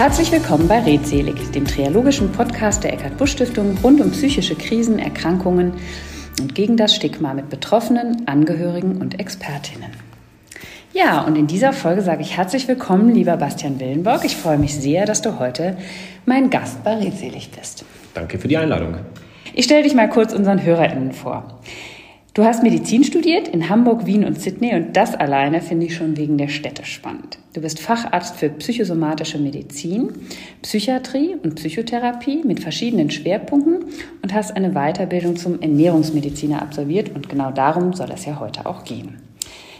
Herzlich willkommen bei Redselig, dem triologischen Podcast der Eckart-Busch-Stiftung rund um psychische Krisen, Erkrankungen und gegen das Stigma mit Betroffenen, Angehörigen und Expertinnen. Ja, und in dieser Folge sage ich herzlich willkommen, lieber Bastian Willenborg. Ich freue mich sehr, dass du heute mein Gast bei Redselig bist. Danke für die Einladung. Ich stelle dich mal kurz unseren HörerInnen vor. Du hast Medizin studiert in Hamburg, Wien und Sydney und das alleine finde ich schon wegen der Städte spannend. Du bist Facharzt für psychosomatische Medizin, Psychiatrie und Psychotherapie mit verschiedenen Schwerpunkten und hast eine Weiterbildung zum Ernährungsmediziner absolviert und genau darum soll es ja heute auch gehen.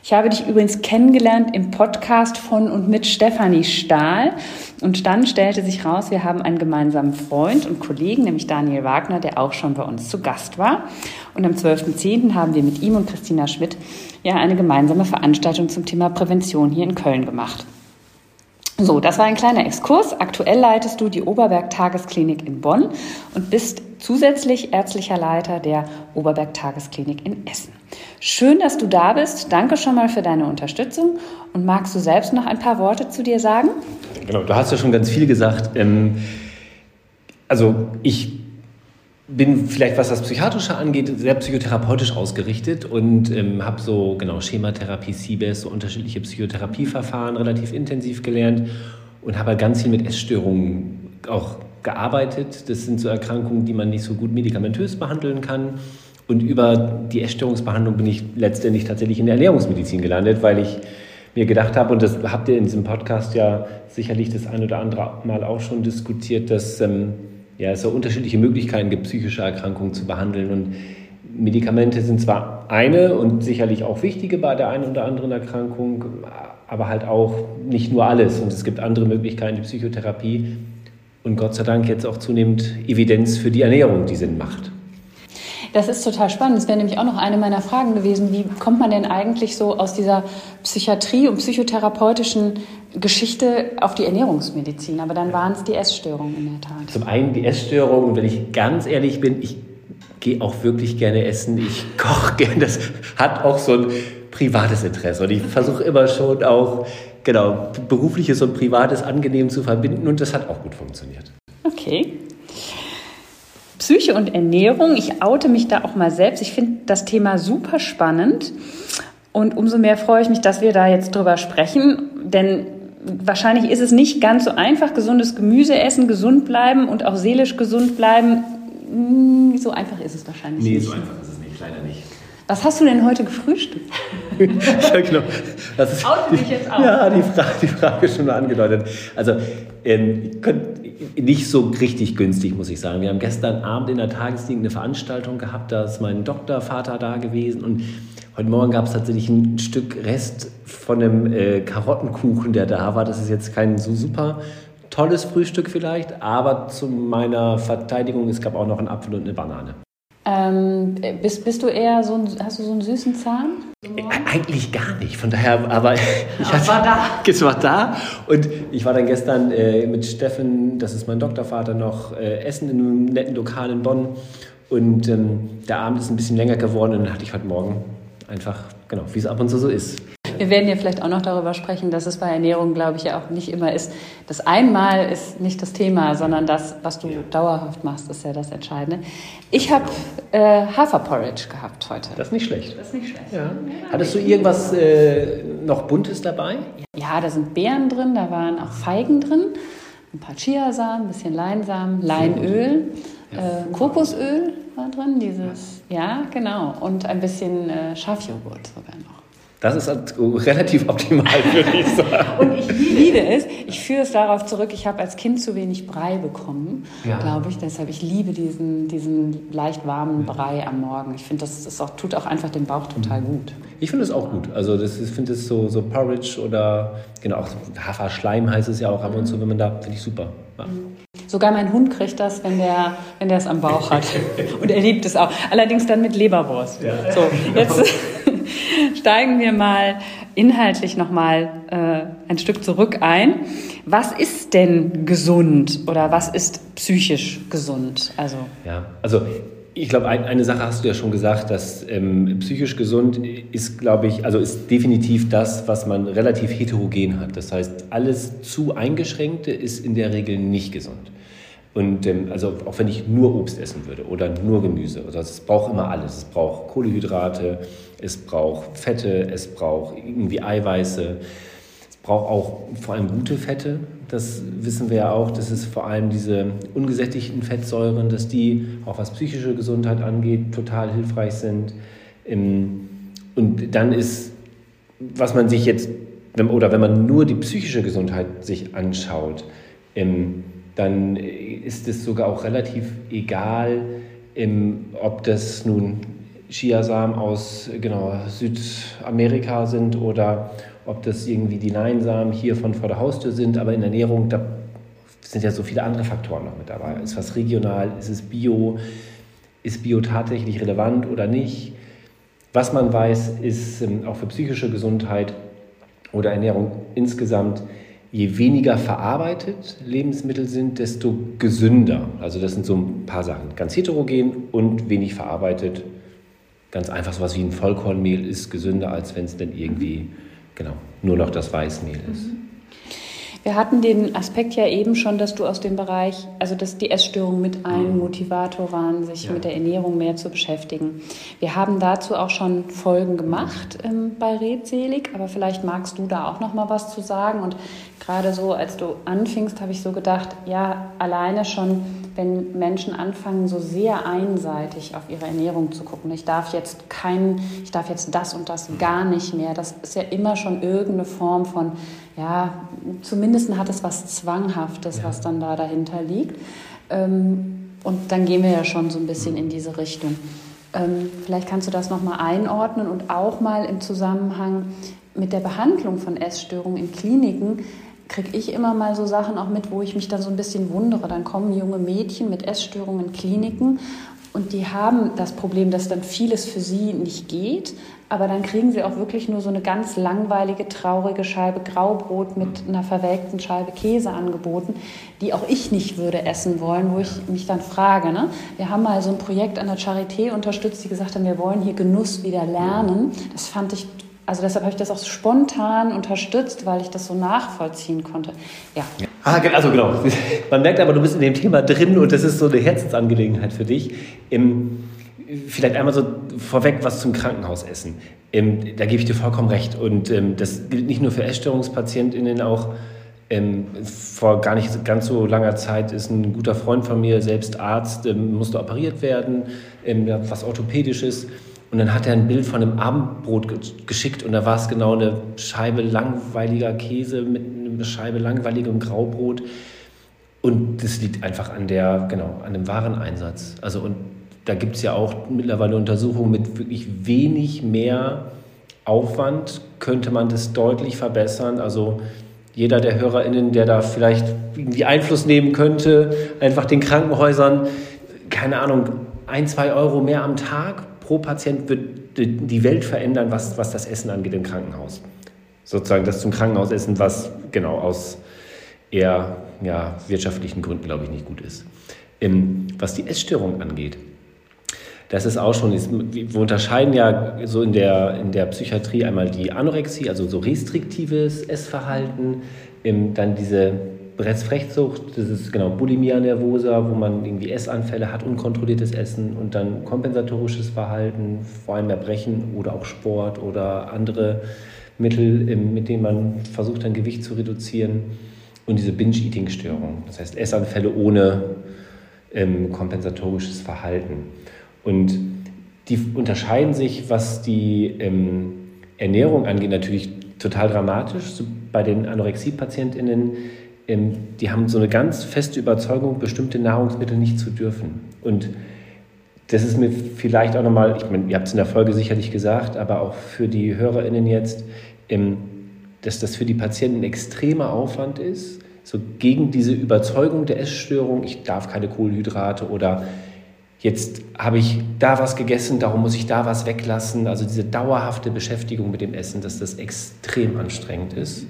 Ich habe dich übrigens kennengelernt im Podcast von und mit Stefanie Stahl. Und dann stellte sich raus, wir haben einen gemeinsamen Freund und Kollegen, nämlich Daniel Wagner, der auch schon bei uns zu Gast war. Und am 12.10. haben wir mit ihm und Christina Schmidt ja eine gemeinsame Veranstaltung zum Thema Prävention hier in Köln gemacht. So, das war ein kleiner Exkurs. Aktuell leitest du die Oberberg Tagesklinik in Bonn und bist zusätzlich ärztlicher Leiter der Oberberg Tagesklinik in Essen. Schön, dass du da bist. Danke schon mal für deine Unterstützung. Und magst du selbst noch ein paar Worte zu dir sagen? Genau, du hast ja schon ganz viel gesagt. Ähm, also ich bin vielleicht, was das Psychiatrische angeht, sehr psychotherapeutisch ausgerichtet und ähm, habe so, genau, Schematherapie, CBS, so unterschiedliche Psychotherapieverfahren relativ intensiv gelernt und habe ganz viel mit Essstörungen auch gearbeitet. Das sind so Erkrankungen, die man nicht so gut medikamentös behandeln kann. Und über die Essstörungsbehandlung bin ich letztendlich tatsächlich in der Ernährungsmedizin gelandet, weil ich mir gedacht habe, und das habt ihr in diesem Podcast ja sicherlich das ein oder andere Mal auch schon diskutiert, dass ähm, ja, es so unterschiedliche Möglichkeiten gibt, psychische Erkrankungen zu behandeln. Und Medikamente sind zwar eine und sicherlich auch wichtige bei der einen oder anderen Erkrankung, aber halt auch nicht nur alles. Und es gibt andere Möglichkeiten, die Psychotherapie und Gott sei Dank jetzt auch zunehmend Evidenz für die Ernährung, die Sinn macht. Das ist total spannend. Das wäre nämlich auch noch eine meiner Fragen gewesen. Wie kommt man denn eigentlich so aus dieser Psychiatrie und psychotherapeutischen Geschichte auf die Ernährungsmedizin? Aber dann waren es die Essstörungen in der Tat. Zum einen die Essstörungen. Und wenn ich ganz ehrlich bin, ich gehe auch wirklich gerne essen. Ich koche gerne. Das hat auch so ein privates Interesse. Und ich versuche immer schon auch, genau, berufliches und privates angenehm zu verbinden. Und das hat auch gut funktioniert. Okay. Psyche und Ernährung. Ich oute mich da auch mal selbst. Ich finde das Thema super spannend. Und umso mehr freue ich mich, dass wir da jetzt drüber sprechen. Denn wahrscheinlich ist es nicht ganz so einfach, gesundes Gemüse essen, gesund bleiben und auch seelisch gesund bleiben. Hm, so einfach ist es wahrscheinlich nee, nicht. Nee, so einfach ist es nicht, leider nicht. Was hast du denn heute gefrühstückt? ja, genau. Das ist Oute dich jetzt auch. Ja, die Frage, die Frage ist schon mal angedeutet. Also, ähm, nicht so richtig günstig, muss ich sagen. Wir haben gestern Abend in der Tageslinie eine Veranstaltung gehabt, da ist mein Doktorvater da gewesen und heute Morgen gab es tatsächlich ein Stück Rest von einem äh, Karottenkuchen, der da war. Das ist jetzt kein so super tolles Frühstück vielleicht, aber zu meiner Verteidigung, es gab auch noch einen Apfel und eine Banane. Ähm, bist, bist du eher so ein, hast du so einen süßen Zahn? Äh, eigentlich gar nicht. Von daher, aber ich hatte, war da. Es war da. Und ich war dann gestern äh, mit Steffen, das ist mein Doktorvater, noch äh, essen in einem netten Lokal in Bonn. Und ähm, der Abend ist ein bisschen länger geworden und dann hatte ich heute Morgen einfach, genau, wie es ab und zu so ist. Wir werden ja vielleicht auch noch darüber sprechen, dass es bei Ernährung, glaube ich, ja auch nicht immer ist. Das einmal ist nicht das Thema, sondern das, was du ja. dauerhaft machst, ist ja das Entscheidende. Ich habe äh, Haferporridge gehabt heute. Das ist nicht schlecht. Das ist nicht schlecht. Ja. Hattest du irgendwas äh, noch Buntes dabei? Ja, da sind Beeren drin, da waren auch Feigen drin, ein paar Chiasamen, ein bisschen Leinsamen, Leinöl, äh, Kokosöl war drin, dieses, ja, genau, und ein bisschen äh, Schafjoghurt sogar noch. Das ist halt relativ optimal, würde ich sagen. Und ich liebe es. Ich führe es darauf zurück, ich habe als Kind zu wenig Brei bekommen, ja. glaube ich. Deshalb, ich liebe diesen, diesen leicht warmen Brei am Morgen. Ich finde, das, das auch, tut auch einfach dem Bauch total gut. Ich finde es auch gut. Also das ist, ich finde es so, so Porridge oder genau, auch Haferschleim heißt es ja auch ab und zu, wenn man da, finde ich super. Ja. Sogar mein Hund kriegt das, wenn der, wenn der es am Bauch hat. Und er liebt es auch. Allerdings dann mit Leberwurst. Ja. So, jetzt steigen wir mal inhaltlich nochmal äh, ein Stück zurück ein. Was ist denn gesund oder was ist psychisch gesund? Also, ja, also ich glaube, ein, eine Sache hast du ja schon gesagt, dass ähm, psychisch gesund ist, glaube ich, also ist definitiv das, was man relativ heterogen hat. Das heißt, alles zu eingeschränkte ist in der Regel nicht gesund. Und ähm, also auch wenn ich nur Obst essen würde oder nur Gemüse, also es braucht immer alles. Es braucht Kohlehydrate, es braucht Fette, es braucht irgendwie Eiweiße, es braucht auch vor allem gute Fette. Das wissen wir ja auch, dass es vor allem diese ungesättigten Fettsäuren, dass die auch was psychische Gesundheit angeht, total hilfreich sind. Ähm, und dann ist, was man sich jetzt, oder wenn man nur die psychische Gesundheit sich anschaut, ähm, dann ist es sogar auch relativ egal, ob das nun Chiasamen aus genau, Südamerika sind oder ob das irgendwie die Leinsamen hier von vor der Haustür sind. Aber in Ernährung, da sind ja so viele andere Faktoren noch mit dabei. Ist was regional? Ist es bio? Ist Bio tatsächlich relevant oder nicht? Was man weiß, ist ähm, auch für psychische Gesundheit oder Ernährung insgesamt, je weniger verarbeitet Lebensmittel sind, desto gesünder. Also das sind so ein paar Sachen. Ganz heterogen und wenig verarbeitet. Ganz einfach sowas wie ein Vollkornmehl ist gesünder, als wenn es dann irgendwie genau nur noch das Weißmehl ist. Mhm. Wir hatten den Aspekt ja eben schon, dass du aus dem Bereich, also dass die Essstörung mit einem mhm. Motivator waren, sich ja. mit der Ernährung mehr zu beschäftigen. Wir haben dazu auch schon Folgen gemacht ähm, bei Redselig, aber vielleicht magst du da auch noch mal was zu sagen. Und gerade so, als du anfingst, habe ich so gedacht, ja, alleine schon wenn Menschen anfangen, so sehr einseitig auf ihre Ernährung zu gucken. Ich darf jetzt kein, ich darf jetzt das und das gar nicht mehr. Das ist ja immer schon irgendeine Form von, ja, zumindest hat es was Zwanghaftes, ja. was dann da dahinter liegt. Ähm, und dann gehen wir ja schon so ein bisschen in diese Richtung. Ähm, vielleicht kannst du das nochmal einordnen und auch mal im Zusammenhang mit der Behandlung von Essstörungen in Kliniken kriege ich immer mal so Sachen auch mit, wo ich mich dann so ein bisschen wundere. Dann kommen junge Mädchen mit Essstörungen in Kliniken und die haben das Problem, dass dann vieles für sie nicht geht, aber dann kriegen sie auch wirklich nur so eine ganz langweilige, traurige Scheibe Graubrot mit einer verwelkten Scheibe Käse angeboten, die auch ich nicht würde essen wollen, wo ich mich dann frage. Ne? Wir haben mal so ein Projekt an der Charité unterstützt, die gesagt haben, wir wollen hier Genuss wieder lernen. Das fand ich also deshalb habe ich das auch spontan unterstützt, weil ich das so nachvollziehen konnte. Ja. Ah, also genau. Man merkt aber, du bist in dem Thema drin und das ist so eine Herzensangelegenheit für dich. Im, vielleicht einmal so vorweg was zum Krankenhausessen. Im, da gebe ich dir vollkommen recht. Und ähm, das gilt nicht nur für Essstörungspatientinnen, auch ähm, vor gar nicht ganz so langer Zeit ist ein guter Freund von mir, selbst Arzt, ähm, musste operiert werden, ähm, was Orthopädisches. Und dann hat er ein Bild von einem Abendbrot geschickt und da war es genau eine Scheibe langweiliger Käse mit einer Scheibe langweiligem Graubrot. Und das liegt einfach an der, genau, an dem Wareneinsatz. Also und da gibt es ja auch mittlerweile Untersuchungen mit wirklich wenig mehr Aufwand könnte man das deutlich verbessern. Also jeder der HörerInnen, der da vielleicht irgendwie Einfluss nehmen könnte, einfach den Krankenhäusern, keine Ahnung, ein, zwei Euro mehr am Tag pro Patient wird die Welt verändern, was, was das Essen angeht im Krankenhaus. Sozusagen das zum Krankenhausessen, was genau aus eher ja, wirtschaftlichen Gründen, glaube ich, nicht gut ist. Ähm, was die Essstörung angeht, das ist auch schon, wir unterscheiden ja so in der, in der Psychiatrie einmal die Anorexie, also so restriktives Essverhalten, ähm, dann diese Retzfrechtsucht, das ist genau Bulimia nervosa, wo man irgendwie Essanfälle hat, unkontrolliertes Essen und dann kompensatorisches Verhalten, vor allem Erbrechen oder auch Sport oder andere Mittel, mit denen man versucht, dann Gewicht zu reduzieren und diese Binge-Eating-Störung, das heißt Essanfälle ohne ähm, kompensatorisches Verhalten. Und die unterscheiden sich, was die ähm, Ernährung angeht, natürlich total dramatisch. So bei den Anorexie-PatientInnen die haben so eine ganz feste Überzeugung, bestimmte Nahrungsmittel nicht zu dürfen. Und das ist mir vielleicht auch nochmal, ich meine, ihr habt es in der Folge sicherlich gesagt, aber auch für die HörerInnen jetzt, ähm, dass das für die Patienten ein extremer Aufwand ist, so gegen diese Überzeugung der Essstörung, ich darf keine Kohlenhydrate oder jetzt habe ich da was gegessen, darum muss ich da was weglassen. Also diese dauerhafte Beschäftigung mit dem Essen, dass das extrem anstrengend ist.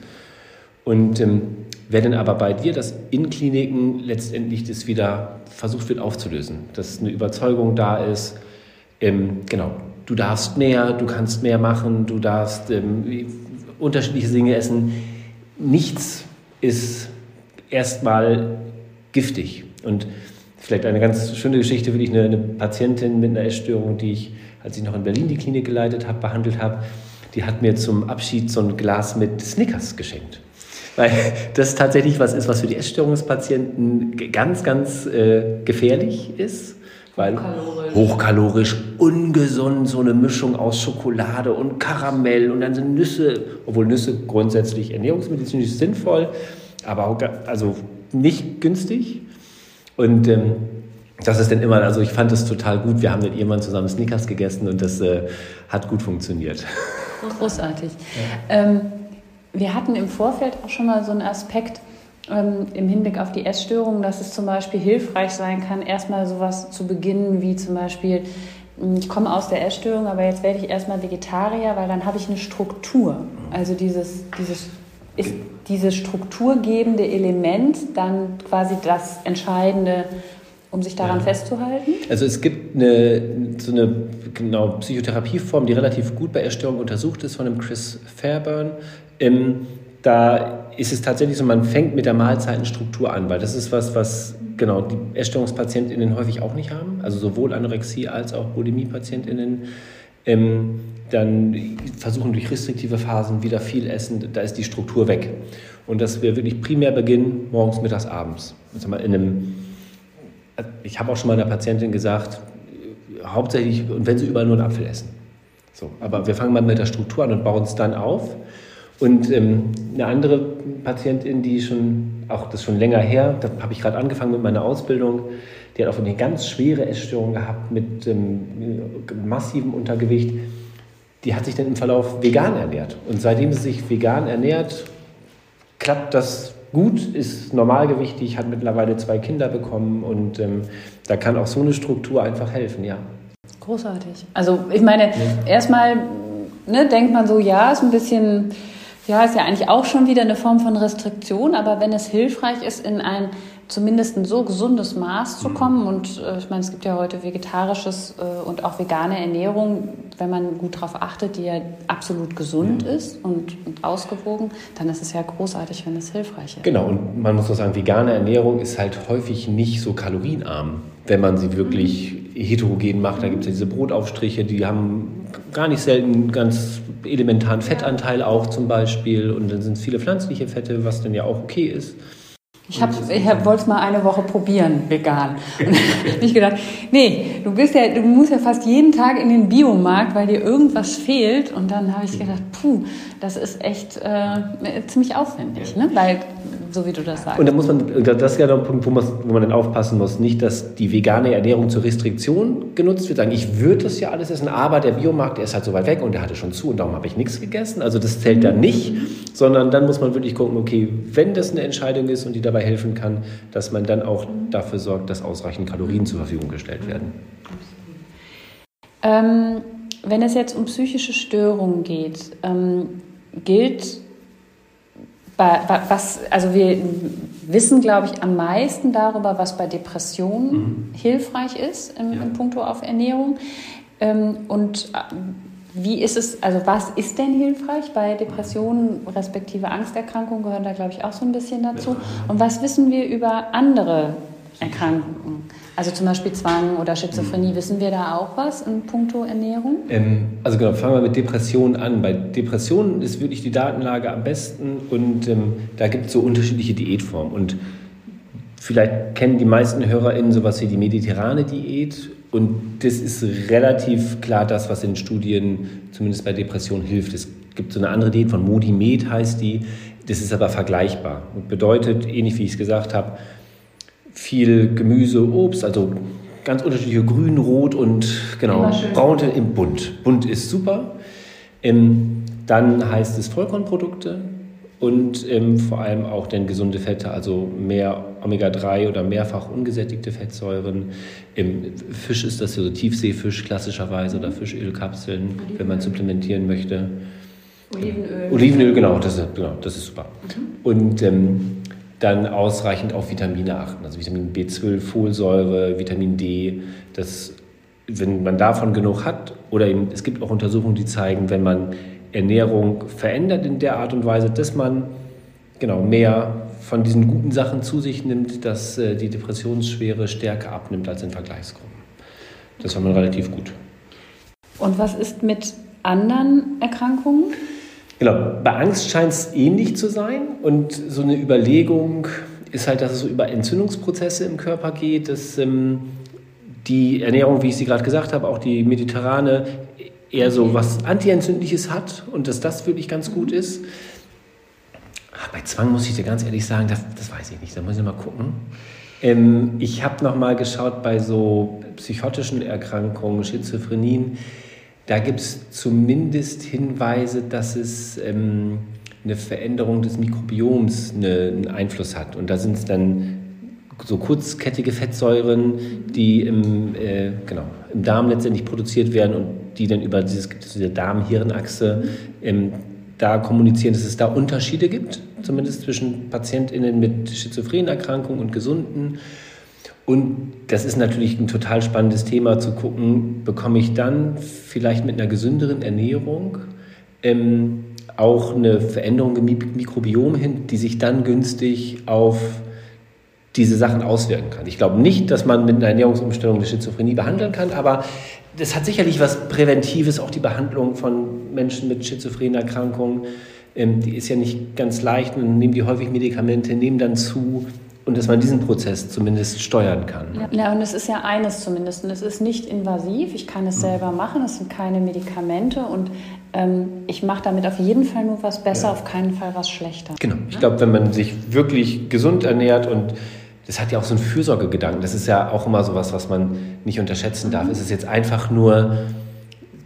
Und ähm, wer denn aber bei dir, dass in Kliniken letztendlich das wieder versucht wird aufzulösen, dass eine Überzeugung da ist, ähm, genau, du darfst mehr, du kannst mehr machen, du darfst ähm, unterschiedliche Dinge essen. Nichts ist erstmal giftig. Und vielleicht eine ganz schöne Geschichte, wirklich eine, eine Patientin mit einer Essstörung, die ich, als ich noch in Berlin die Klinik geleitet habe, behandelt habe, die hat mir zum Abschied so ein Glas mit Snickers geschenkt. Weil das tatsächlich was ist, was für die Essstörungspatienten ganz, ganz äh, gefährlich ist. Weil hochkalorisch. hochkalorisch, ungesund, so eine Mischung aus Schokolade und Karamell und dann sind Nüsse, obwohl Nüsse grundsätzlich ernährungsmedizinisch sinnvoll, aber auch, also nicht günstig. Und ähm, das ist dann immer, also ich fand das total gut. Wir haben mit jemandem zusammen Snickers gegessen und das äh, hat gut funktioniert. Großartig. Ja. Ähm, wir hatten im Vorfeld auch schon mal so einen Aspekt ähm, im Hinblick auf die Essstörungen, dass es zum Beispiel hilfreich sein kann, erstmal sowas zu beginnen, wie zum Beispiel, hm, ich komme aus der Essstörung, aber jetzt werde ich erstmal Vegetarier, weil dann habe ich eine Struktur. Also dieses, dieses ist dieses strukturgebende Element dann quasi das Entscheidende, um sich daran ja. festzuhalten? Also es gibt eine, so eine genau, Psychotherapieform, die relativ gut bei Erstörungen untersucht ist, von dem Chris Fairburn. Ähm, da ist es tatsächlich so, man fängt mit der Mahlzeitenstruktur an, weil das ist was, was genau die Essstörungspatientinnen häufig auch nicht haben, also sowohl Anorexie als auch Bulimie-Patientinnen. Ähm, dann versuchen durch restriktive Phasen wieder viel essen, da ist die Struktur weg. Und dass wir wirklich primär beginnen, morgens, mittags, abends. Also einem, ich habe auch schon mal einer Patientin gesagt, hauptsächlich, und wenn sie überall nur einen Apfel essen. So, aber wir fangen mal mit der Struktur an und bauen es dann auf. Und ähm, eine andere Patientin, die schon, auch das schon länger her, da habe ich gerade angefangen mit meiner Ausbildung, die hat auch eine ganz schwere Essstörung gehabt mit ähm, massivem Untergewicht die hat sich dann im Verlauf vegan ernährt. Und seitdem sie sich vegan ernährt, klappt das gut, ist normalgewichtig, hat mittlerweile zwei Kinder bekommen und ähm, da kann auch so eine Struktur einfach helfen, ja. Großartig. Also ich meine, ja. erstmal ne, denkt man so, ja, ist ein bisschen, ja, ist ja eigentlich auch schon wieder eine Form von Restriktion, aber wenn es hilfreich ist, in ein zumindest ein so gesundes Maß zu mhm. kommen. Und äh, ich meine, es gibt ja heute vegetarisches äh, und auch vegane Ernährung, wenn man gut darauf achtet, die ja absolut gesund mhm. ist und, und, ausgewogen, dann ist es ja großartig, wenn es hilfreich ist. Genau, und man muss auch sagen, vegane Ernährung ist halt häufig nicht so kalorienarm, wenn man sie wirklich mhm. heterogen macht. Da gibt es ja diese Brotaufstriche, die haben gar nicht selten ganz elementaren Fettanteil auch zum Beispiel. Und dann sind es viele pflanzliche Fette, was dann ja auch okay ist. Ich, hab, ich hab, wollte es mal eine Woche probieren, vegan. Und habe ich gedacht, nee, du bist ja, du musst ja fast jeden Tag in den Biomarkt, weil dir irgendwas fehlt. Und dann habe ich gedacht, puh, das ist echt äh, ziemlich aufwendig, ne? Weil so wie du das sagst. Und da muss man, das ist ja der Punkt, wo man, wo man dann aufpassen muss, nicht, dass die vegane Ernährung zur Restriktion genutzt wird. Sagen, ich würde das ja alles essen, aber der Biomarkt, der ist halt so weit weg und der hatte schon zu und darum habe ich nichts gegessen. Also das zählt dann nicht, sondern dann muss man wirklich gucken, okay, wenn das eine Entscheidung ist und die dabei helfen kann, dass man dann auch dafür sorgt, dass ausreichend Kalorien zur Verfügung gestellt werden. Ähm, wenn es jetzt um psychische Störungen geht, ähm, gilt was, also wir wissen, glaube ich, am meisten darüber, was bei Depressionen mhm. hilfreich ist im, ja. im Punkto auf Ernährung. Ähm, und äh, wie ist es, also was ist denn hilfreich bei Depressionen respektive Angsterkrankungen gehören da, glaube ich, auch so ein bisschen dazu. Und was wissen wir über andere Erkrankungen? Also zum Beispiel Zwang oder Schizophrenie, wissen wir da auch was in puncto Ernährung? Ähm, also genau, fangen wir mit Depressionen an. Bei Depressionen ist wirklich die Datenlage am besten und ähm, da gibt es so unterschiedliche Diätformen. Und vielleicht kennen die meisten HörerInnen sowas wie die mediterrane Diät und das ist relativ klar das, was in Studien zumindest bei Depressionen hilft. Es gibt so eine andere Diät von Modi Med heißt die, das ist aber vergleichbar und bedeutet, ähnlich wie ich es gesagt habe, viel Gemüse, Obst, also ganz unterschiedliche Grün, Rot und genau, Braun im Bunt. Bunt ist super. Ähm, dann heißt es Vollkornprodukte und ähm, vor allem auch denn gesunde Fette, also mehr Omega-3 oder mehrfach ungesättigte Fettsäuren. Im Fisch ist das so Tiefseefisch klassischerweise oder Fischölkapseln, wenn man supplementieren möchte. Olivenöl. Olivenöl, genau, das ist, genau, das ist super. Mhm. Und ähm, dann ausreichend auf Vitamine achten, also Vitamin B12, Folsäure, Vitamin D. Das, wenn man davon genug hat, oder eben, es gibt auch Untersuchungen, die zeigen, wenn man Ernährung verändert in der Art und Weise, dass man genau mehr von diesen guten Sachen zu sich nimmt, dass äh, die Depressionsschwere stärker abnimmt als in Vergleichsgruppen. Das war man relativ gut. Und was ist mit anderen Erkrankungen? Genau, bei Angst scheint es ähnlich zu sein und so eine Überlegung ist halt, dass es so über Entzündungsprozesse im Körper geht, dass ähm, die Ernährung, wie ich sie gerade gesagt habe, auch die mediterrane, eher so was Antientzündliches hat und dass das wirklich ganz gut ist. Ach, bei Zwang muss ich dir ganz ehrlich sagen, das, das weiß ich nicht, da muss ich mal gucken. Ähm, ich habe noch mal geschaut bei so psychotischen Erkrankungen, Schizophrenien, da gibt es zumindest Hinweise, dass es ähm, eine Veränderung des Mikrobioms eine, einen Einfluss hat. Und da sind es dann so kurzkettige Fettsäuren, die im, äh, genau, im Darm letztendlich produziert werden und die dann über dieses, diese Darm-Hirn-Achse ähm, da kommunizieren, dass es da Unterschiede gibt, zumindest zwischen PatientInnen mit schizophrenen Erkrankungen und Gesunden. Und das ist natürlich ein total spannendes Thema zu gucken, bekomme ich dann vielleicht mit einer gesünderen Ernährung ähm, auch eine Veränderung im Mikrobiom hin, die sich dann günstig auf diese Sachen auswirken kann. Ich glaube nicht, dass man mit einer Ernährungsumstellung eine Schizophrenie behandeln kann, aber das hat sicherlich was Präventives, auch die Behandlung von Menschen mit schizophrenen Erkrankungen. Ähm, die ist ja nicht ganz leicht und nehmen die häufig Medikamente, nehmen dann zu und dass man diesen Prozess zumindest steuern kann. Ja, und es ist ja eines zumindest. Und es ist nicht invasiv. Ich kann es mhm. selber machen. Es sind keine Medikamente. Und ähm, ich mache damit auf jeden Fall nur was besser, ja. auf keinen Fall was schlechter. Genau. Ich glaube, wenn man sich wirklich gesund ernährt und das hat ja auch so einen Fürsorgegedanken. Das ist ja auch immer so was, was man nicht unterschätzen darf. Mhm. Es ist jetzt einfach nur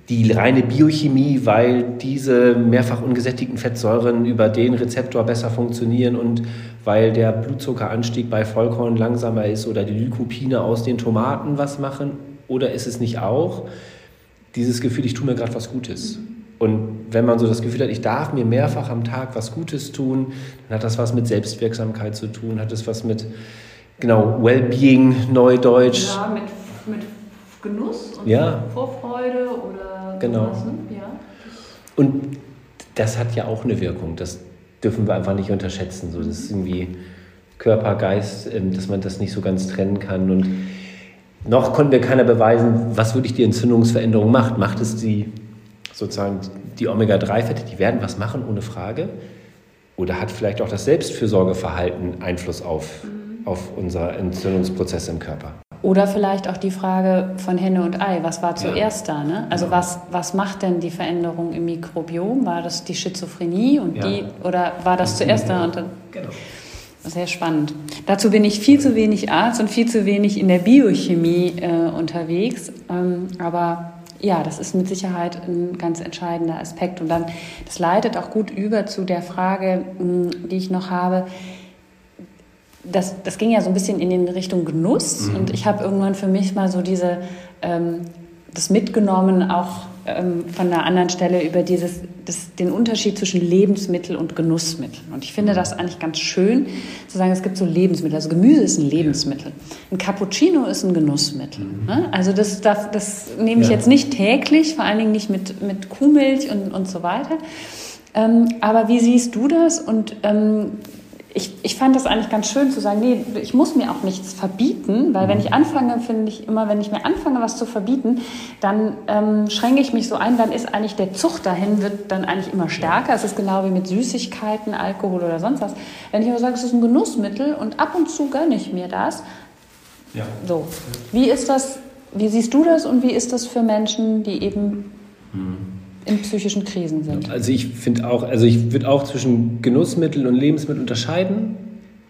die reine Biochemie, weil diese mehrfach ungesättigten Fettsäuren über den Rezeptor besser funktionieren und weil der Blutzuckeranstieg bei Vollkorn langsamer ist oder die Lykopine aus den Tomaten was machen? Oder ist es nicht auch dieses Gefühl, ich tue mir gerade was Gutes? Und wenn man so das Gefühl hat, ich darf mir mehrfach am Tag was Gutes tun, dann hat das was mit Selbstwirksamkeit zu tun, hat es was mit, genau, Wellbeing, Neudeutsch. Ja, mit, mit Genuss und ja. Vorfreude oder genau. sowas. Ne? Ja. Und das hat ja auch eine Wirkung. Das dürfen wir einfach nicht unterschätzen. So, das ist irgendwie Körper, Geist, ähm, dass man das nicht so ganz trennen kann. Und noch konnte mir keiner beweisen, was wirklich die Entzündungsveränderung macht. Macht es die sozusagen die Omega-3-Fette, die werden was machen, ohne Frage. Oder hat vielleicht auch das Selbstfürsorgeverhalten Einfluss auf, mhm. Auf unser Entzündungsprozess im Körper? Oder vielleicht auch die Frage von Henne und Ei, was war zuerst ja. da? Ne? Also genau. was, was macht denn die Veränderung im Mikrobiom? War das die Schizophrenie und ja. die oder war das zuerst da? Und dann, genau. Sehr spannend. Dazu bin ich viel zu wenig Arzt und viel zu wenig in der Biochemie äh, unterwegs. Ähm, aber ja, das ist mit Sicherheit ein ganz entscheidender Aspekt. Und dann, das leitet auch gut über zu der Frage, die ich noch habe das, das ging ja so ein bisschen in die Richtung Genuss mhm. und ich habe irgendwann für mich mal so diese, ähm, das mitgenommen, auch ähm, von einer anderen Stelle über dieses, das, den Unterschied zwischen Lebensmittel und Genussmitteln. Und ich finde mhm. das eigentlich ganz schön zu sagen, es gibt so Lebensmittel. Also Gemüse ist ein Lebensmittel. Ein Cappuccino ist ein Genussmittel. Mhm. Ne? Also das, das, das nehme ich ja. jetzt nicht täglich, vor allen Dingen nicht mit, mit Kuhmilch und, und so weiter. Ähm, aber wie siehst du das? Und ähm, ich, ich fand das eigentlich ganz schön zu sagen, nee, ich muss mir auch nichts verbieten, weil wenn mhm. ich anfange, finde ich immer, wenn ich mir anfange, was zu verbieten, dann ähm, schränke ich mich so ein, dann ist eigentlich der Zug dahin, wird dann eigentlich immer stärker. Es ist genau wie mit Süßigkeiten, Alkohol oder sonst was. Wenn ich aber sage, es ist ein Genussmittel und ab und zu gönne ich mir das, ja. so. Wie ist das, wie siehst du das und wie ist das für Menschen, die eben mhm in psychischen Krisen sind. Also ich finde auch, also ich würde auch zwischen Genussmittel und Lebensmittel unterscheiden.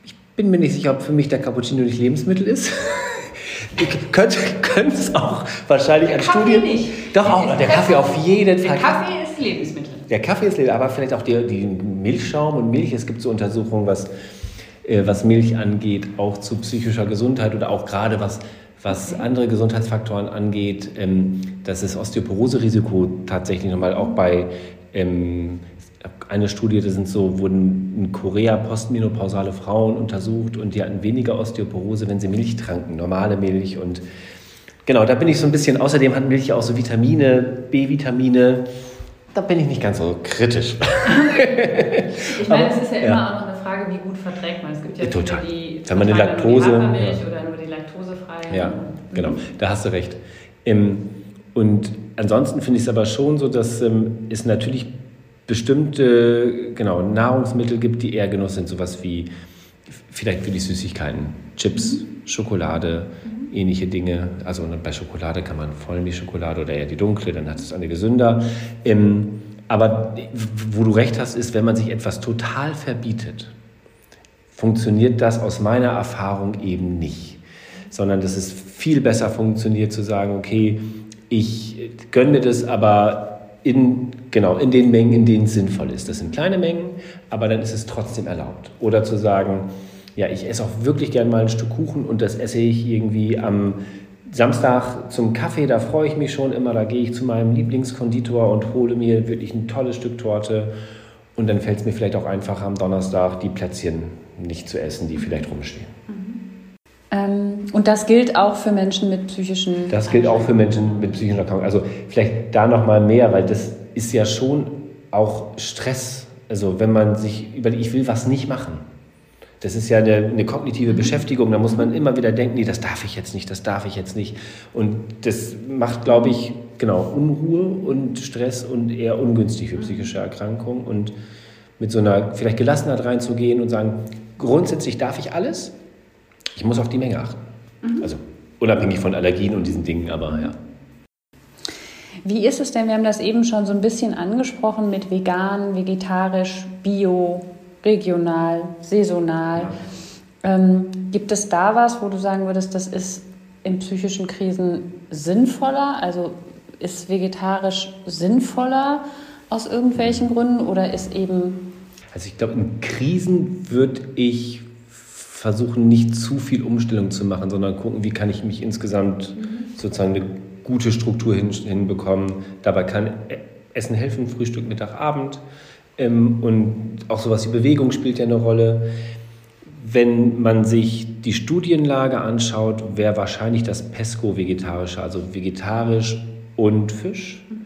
Ich bin mir nicht sicher, ob für mich der Cappuccino nicht Lebensmittel ist. könnte, könnte es auch wahrscheinlich der an Kaffee Studien. Nicht. Doch, auch, der Kaffee auf jeden Fall. Der Kaffee ist Lebensmittel. Der Kaffee ist Lebensmittel, aber vielleicht auch die, die Milchschaum und Milch. Es gibt so Untersuchungen, was, äh, was Milch angeht, auch zu psychischer Gesundheit oder auch gerade was was andere Gesundheitsfaktoren angeht, ähm, dass das Osteoporose-Risiko tatsächlich nochmal auch bei ähm, eine Studie, da sind so, wurden in Korea postmenopausale Frauen untersucht und die hatten weniger Osteoporose, wenn sie Milch tranken, normale Milch. Und genau, da bin ich so ein bisschen, außerdem hat Milch ja auch so Vitamine, B-Vitamine. Da bin ich nicht ganz so kritisch. ich meine, es ist ja immer ja. auch noch eine Frage, wie gut verträgt man. Es gibt ja Total. die wenn man eine Laktose. Ja. oder nur die laktosefreie. Ja, genau, da hast du recht. Und ansonsten finde ich es aber schon so, dass ähm, es natürlich bestimmte genau, Nahrungsmittel gibt, die eher Genuss sind, sowas wie vielleicht für die Süßigkeiten, Chips, mhm. Schokolade, mhm. ähnliche Dinge. Also bei Schokolade kann man Vollmilchschokolade oder eher die dunkle, dann hat es eine gesünder. Ähm, aber wo du recht hast, ist, wenn man sich etwas total verbietet, funktioniert das aus meiner Erfahrung eben nicht. Sondern dass es viel besser funktioniert zu sagen, okay, ich gönne mir das, aber in, genau, in den Mengen, in denen es sinnvoll ist. Das sind kleine Mengen, aber dann ist es trotzdem erlaubt. Oder zu sagen, ja, ich esse auch wirklich gern mal ein Stück Kuchen und das esse ich irgendwie am Samstag zum Kaffee, da freue ich mich schon immer, da gehe ich zu meinem Lieblingskonditor und hole mir wirklich ein tolles Stück Torte und dann fällt es mir vielleicht auch einfacher am Donnerstag die Plätzchen nicht zu essen, die vielleicht rumstehen. Ähm, und das gilt auch für Menschen mit psychischen Das gilt auch für Menschen mit psychischen Erkrankungen. Also vielleicht da noch mal mehr, weil das ist ja schon auch Stress. Also wenn man sich überlegt, ich will was nicht machen. Das ist ja eine, eine, kognitive. Beschäftigung. Da muss man immer wieder denken, nee, das darf ich jetzt nicht, das darf ich jetzt nicht. Und das macht, glaube ich, genau Unruhe und Stress und eher ungünstig für psychische Erkrankungen. Und mit so einer vielleicht Gelassenheit reinzugehen und sagen, grundsätzlich darf ich alles, ich muss auf die Menge achten. Mhm. Also unabhängig von Allergien und diesen Dingen, aber ja. Wie ist es denn, wir haben das eben schon so ein bisschen angesprochen mit vegan, vegetarisch, bio, regional, saisonal. Ja. Ähm, gibt es da was, wo du sagen würdest, das ist in psychischen Krisen sinnvoller? Also ist vegetarisch sinnvoller aus irgendwelchen Gründen oder ist eben... Also ich glaube, in Krisen würde ich versuchen, nicht zu viel Umstellung zu machen, sondern gucken, wie kann ich mich insgesamt sozusagen eine gute Struktur hin, hinbekommen. Dabei kann Essen helfen, Frühstück, Mittag, Abend. Ähm, und auch sowas wie Bewegung spielt ja eine Rolle. Wenn man sich die Studienlage anschaut, wäre wahrscheinlich das Pesco-Vegetarische, also vegetarisch und Fisch, mhm.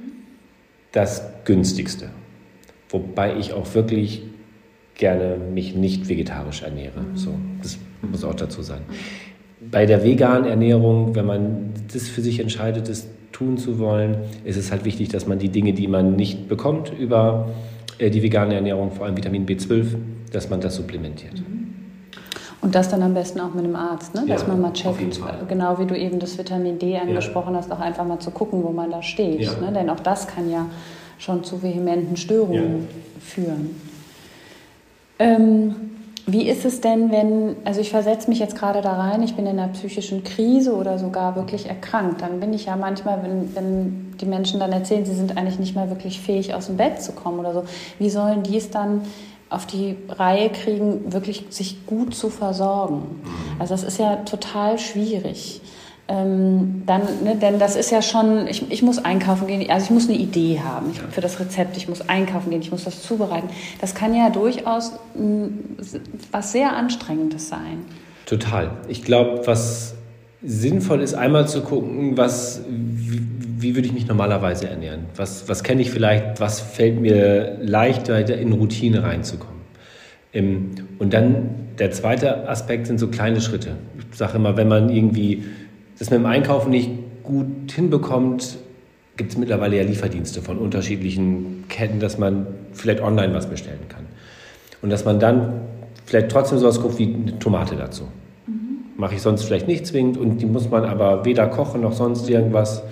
das günstigste. Wobei ich auch wirklich gerne mich nicht vegetarisch ernähre. So, das muss auch dazu sein. Bei der veganen Ernährung, wenn man das für sich entscheidet, das tun zu wollen, ist es halt wichtig, dass man die Dinge, die man nicht bekommt über äh, die vegane Ernährung, vor allem Vitamin B12, dass man das supplementiert. Mhm. Und das dann am besten auch mit einem Arzt, ne? dass ja, man mal checkt, genau wie du eben das Vitamin D angesprochen ja. hast, auch einfach mal zu gucken, wo man da steht. Ja. Ne? Denn auch das kann ja schon zu vehementen Störungen führen. Ähm, wie ist es denn, wenn, also ich versetze mich jetzt gerade da rein, ich bin in einer psychischen Krise oder sogar wirklich erkrankt, dann bin ich ja manchmal, wenn, wenn die Menschen dann erzählen, sie sind eigentlich nicht mehr wirklich fähig, aus dem Bett zu kommen oder so, wie sollen die es dann auf die Reihe kriegen, wirklich sich gut zu versorgen? Mhm. Also das ist ja total schwierig ähm, dann, ne, denn das ist ja schon, ich, ich muss einkaufen gehen, also ich muss eine Idee haben ich, für das Rezept, ich muss einkaufen gehen, ich muss das zubereiten. Das kann ja durchaus m, was sehr Anstrengendes sein. Total. Ich glaube, was sinnvoll ist, einmal zu gucken, was, wie, wie würde ich mich normalerweise ernähren? Was, was kenne ich vielleicht, was fällt mir leichter, in Routine reinzukommen? Ähm, und dann der zweite Aspekt sind so kleine Schritte. Ich sage immer, wenn man irgendwie das mit dem Einkaufen nicht gut hinbekommt, gibt es mittlerweile ja Lieferdienste von unterschiedlichen Ketten, dass man vielleicht online was bestellen kann. Und dass man dann vielleicht trotzdem sowas guckt wie eine Tomate dazu. Mhm. Mache ich sonst vielleicht nicht zwingend und die muss man aber weder kochen noch sonst irgendwas.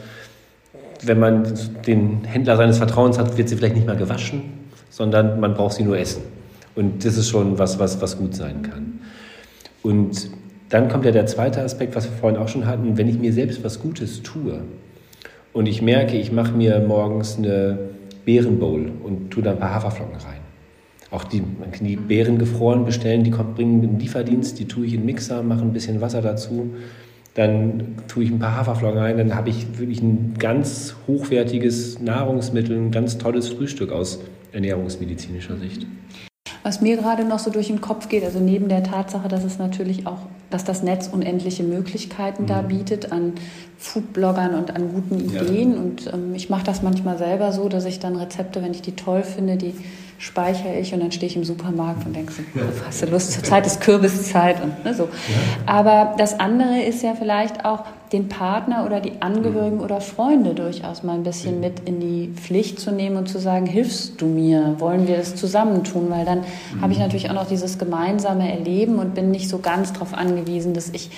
Wenn man den Händler seines Vertrauens hat, wird sie vielleicht nicht mal gewaschen, sondern man braucht sie nur essen. Und das ist schon was, was, was gut sein kann. Und dann kommt ja der zweite Aspekt, was wir vorhin auch schon hatten, wenn ich mir selbst was Gutes tue und ich merke, ich mache mir morgens eine Beerenbowl und tue da ein paar Haferflocken rein. Auch die, man kann die Beeren gefroren bestellen, die kommt, bringen einen Lieferdienst, die tue ich in den Mixer, mache ein bisschen Wasser dazu dann tue ich ein paar Haferflocken rein, dann habe ich wirklich ein ganz hochwertiges Nahrungsmittel, ein ganz tolles Frühstück aus ernährungsmedizinischer Sicht. Was mir gerade noch so durch den Kopf geht, also neben der Tatsache, dass es natürlich auch, dass das Netz unendliche Möglichkeiten mhm. da bietet an Foodbloggern und an guten Ideen. Ja. Und ähm, ich mache das manchmal selber so, dass ich dann Rezepte, wenn ich die toll finde, die speichere ich und dann stehe ich im Supermarkt und denke so, hast du Lust, zur Zeit ist Kürbiszeit und ne, so. Ja. Aber das andere ist ja vielleicht auch, den Partner oder die Angehörigen mhm. oder Freunde durchaus mal ein bisschen mit in die Pflicht zu nehmen und zu sagen, hilfst du mir, wollen wir es zusammentun, weil dann mhm. habe ich natürlich auch noch dieses gemeinsame Erleben und bin nicht so ganz darauf angewiesen, dass ich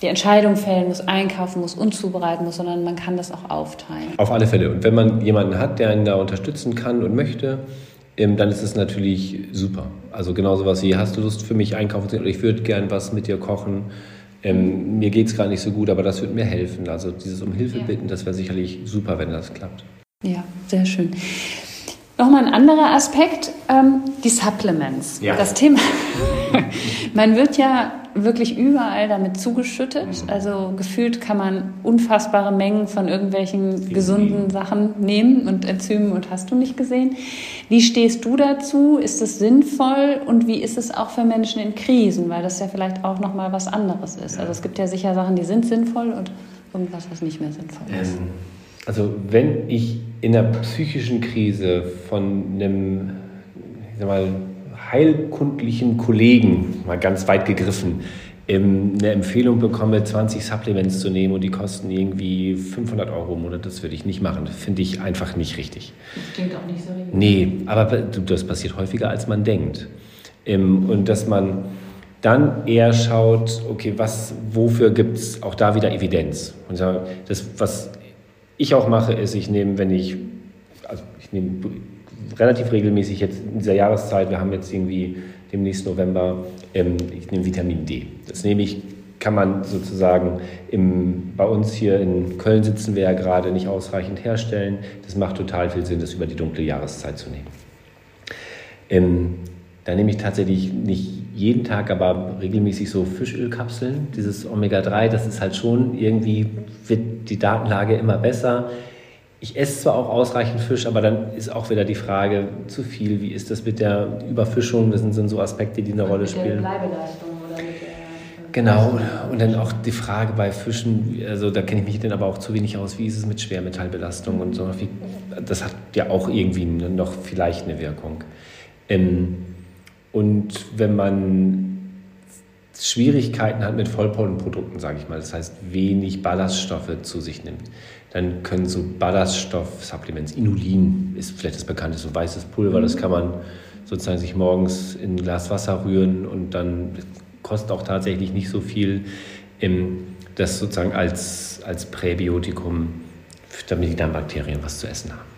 die Entscheidung fällen muss, einkaufen muss und zubereiten muss, sondern man kann das auch aufteilen. Auf alle Fälle. Und wenn man jemanden hat, der einen da unterstützen kann und möchte, ähm, dann ist es natürlich super. Also genauso was wie, hast du Lust für mich einkaufen zu gehen oder ich würde gern was mit dir kochen. Ähm, mir geht es gar nicht so gut, aber das würde mir helfen. Also dieses um Hilfe bitten, das wäre sicherlich super, wenn das klappt. Ja, sehr schön. Nochmal ein anderer Aspekt, ähm, die Supplements. Ja. Das Thema, man wird ja wirklich überall damit zugeschüttet. Mhm. Also gefühlt kann man unfassbare Mengen von irgendwelchen gesunden Sachen nehmen und Enzymen und hast du nicht gesehen. Wie stehst du dazu? Ist es sinnvoll und wie ist es auch für Menschen in Krisen? Weil das ja vielleicht auch nochmal was anderes ist. Also es gibt ja sicher Sachen, die sind sinnvoll und irgendwas, was nicht mehr sinnvoll ist. Ähm, also wenn ich in einer psychischen Krise von einem ich sag mal, heilkundlichen Kollegen, mal ganz weit gegriffen, eine Empfehlung bekomme, 20 Supplements zu nehmen und die kosten irgendwie 500 Euro im Monat, das würde ich nicht machen. Finde ich einfach nicht richtig. Das klingt auch nicht so richtig. Nee, aber das passiert häufiger, als man denkt. Und dass man dann eher schaut, okay, was, wofür gibt es auch da wieder Evidenz? Und das, was ich auch mache, ist, ich nehme, wenn ich, also ich nehme relativ regelmäßig jetzt in dieser Jahreszeit, wir haben jetzt irgendwie demnächst November, ähm, ich nehme Vitamin D. Das nehme ich, kann man sozusagen im, bei uns hier in Köln sitzen wir ja gerade nicht ausreichend herstellen. Das macht total viel Sinn, das über die dunkle Jahreszeit zu nehmen. Ähm, da nehme ich tatsächlich nicht jeden Tag, aber regelmäßig so Fischölkapseln. Dieses Omega-3, das ist halt schon irgendwie, wird die Datenlage immer besser. Ich esse zwar auch ausreichend Fisch, aber dann ist auch wieder die Frage, zu viel, wie ist das mit der Überfischung? Das sind so Aspekte, die eine Rolle mit spielen. Der Bleibeleistung oder mit der Genau, und dann auch die Frage bei Fischen, also da kenne ich mich dann aber auch zu wenig aus, wie ist es mit Schwermetallbelastung und so. Das hat ja auch irgendwie noch vielleicht eine Wirkung. Ähm, und wenn man Schwierigkeiten hat mit Vollpollenprodukten, sage ich mal, das heißt wenig Ballaststoffe zu sich nimmt, dann können so Ballaststoff-Supplements, Inulin ist vielleicht das bekannteste, so weißes Pulver, das kann man sozusagen sich morgens in ein Glas Wasser rühren und dann kostet auch tatsächlich nicht so viel, das sozusagen als, als Präbiotikum, damit die Darmbakterien was zu essen haben.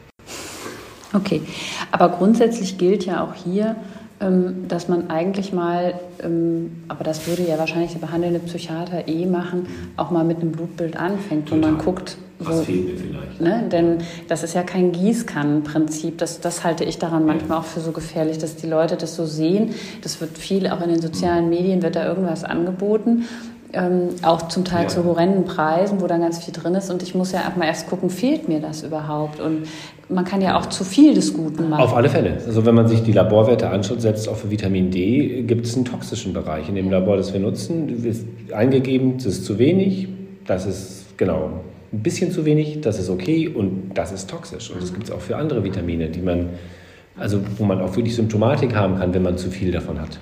Okay, aber grundsätzlich gilt ja auch hier, ähm, dass man eigentlich mal, ähm, aber das würde ja wahrscheinlich der behandelnde Psychiater eh machen, auch mal mit einem Blutbild anfängt, Total. wo man guckt, wo, Was fehlt mir vielleicht? Ne? Denn das ist ja kein Gießkannenprinzip. Das, das halte ich daran manchmal auch für so gefährlich, dass die Leute das so sehen. Das wird viel, auch in den sozialen Medien wird da irgendwas angeboten ähm, auch zum Teil ja. zu horrenden Preisen, wo dann ganz viel drin ist. Und ich muss ja auch mal erst gucken, fehlt mir das überhaupt? Und man kann ja auch zu viel des Guten machen. Auf alle Fälle. Also wenn man sich die Laborwerte anschaut, selbst auch für Vitamin D, gibt es einen toxischen Bereich in dem Labor, das wir nutzen. Ist eingegeben, das ist zu wenig, das ist genau ein bisschen zu wenig, das ist okay und das ist toxisch. Und das gibt es auch für andere Vitamine, die man, also wo man auch wirklich Symptomatik haben kann, wenn man zu viel davon hat.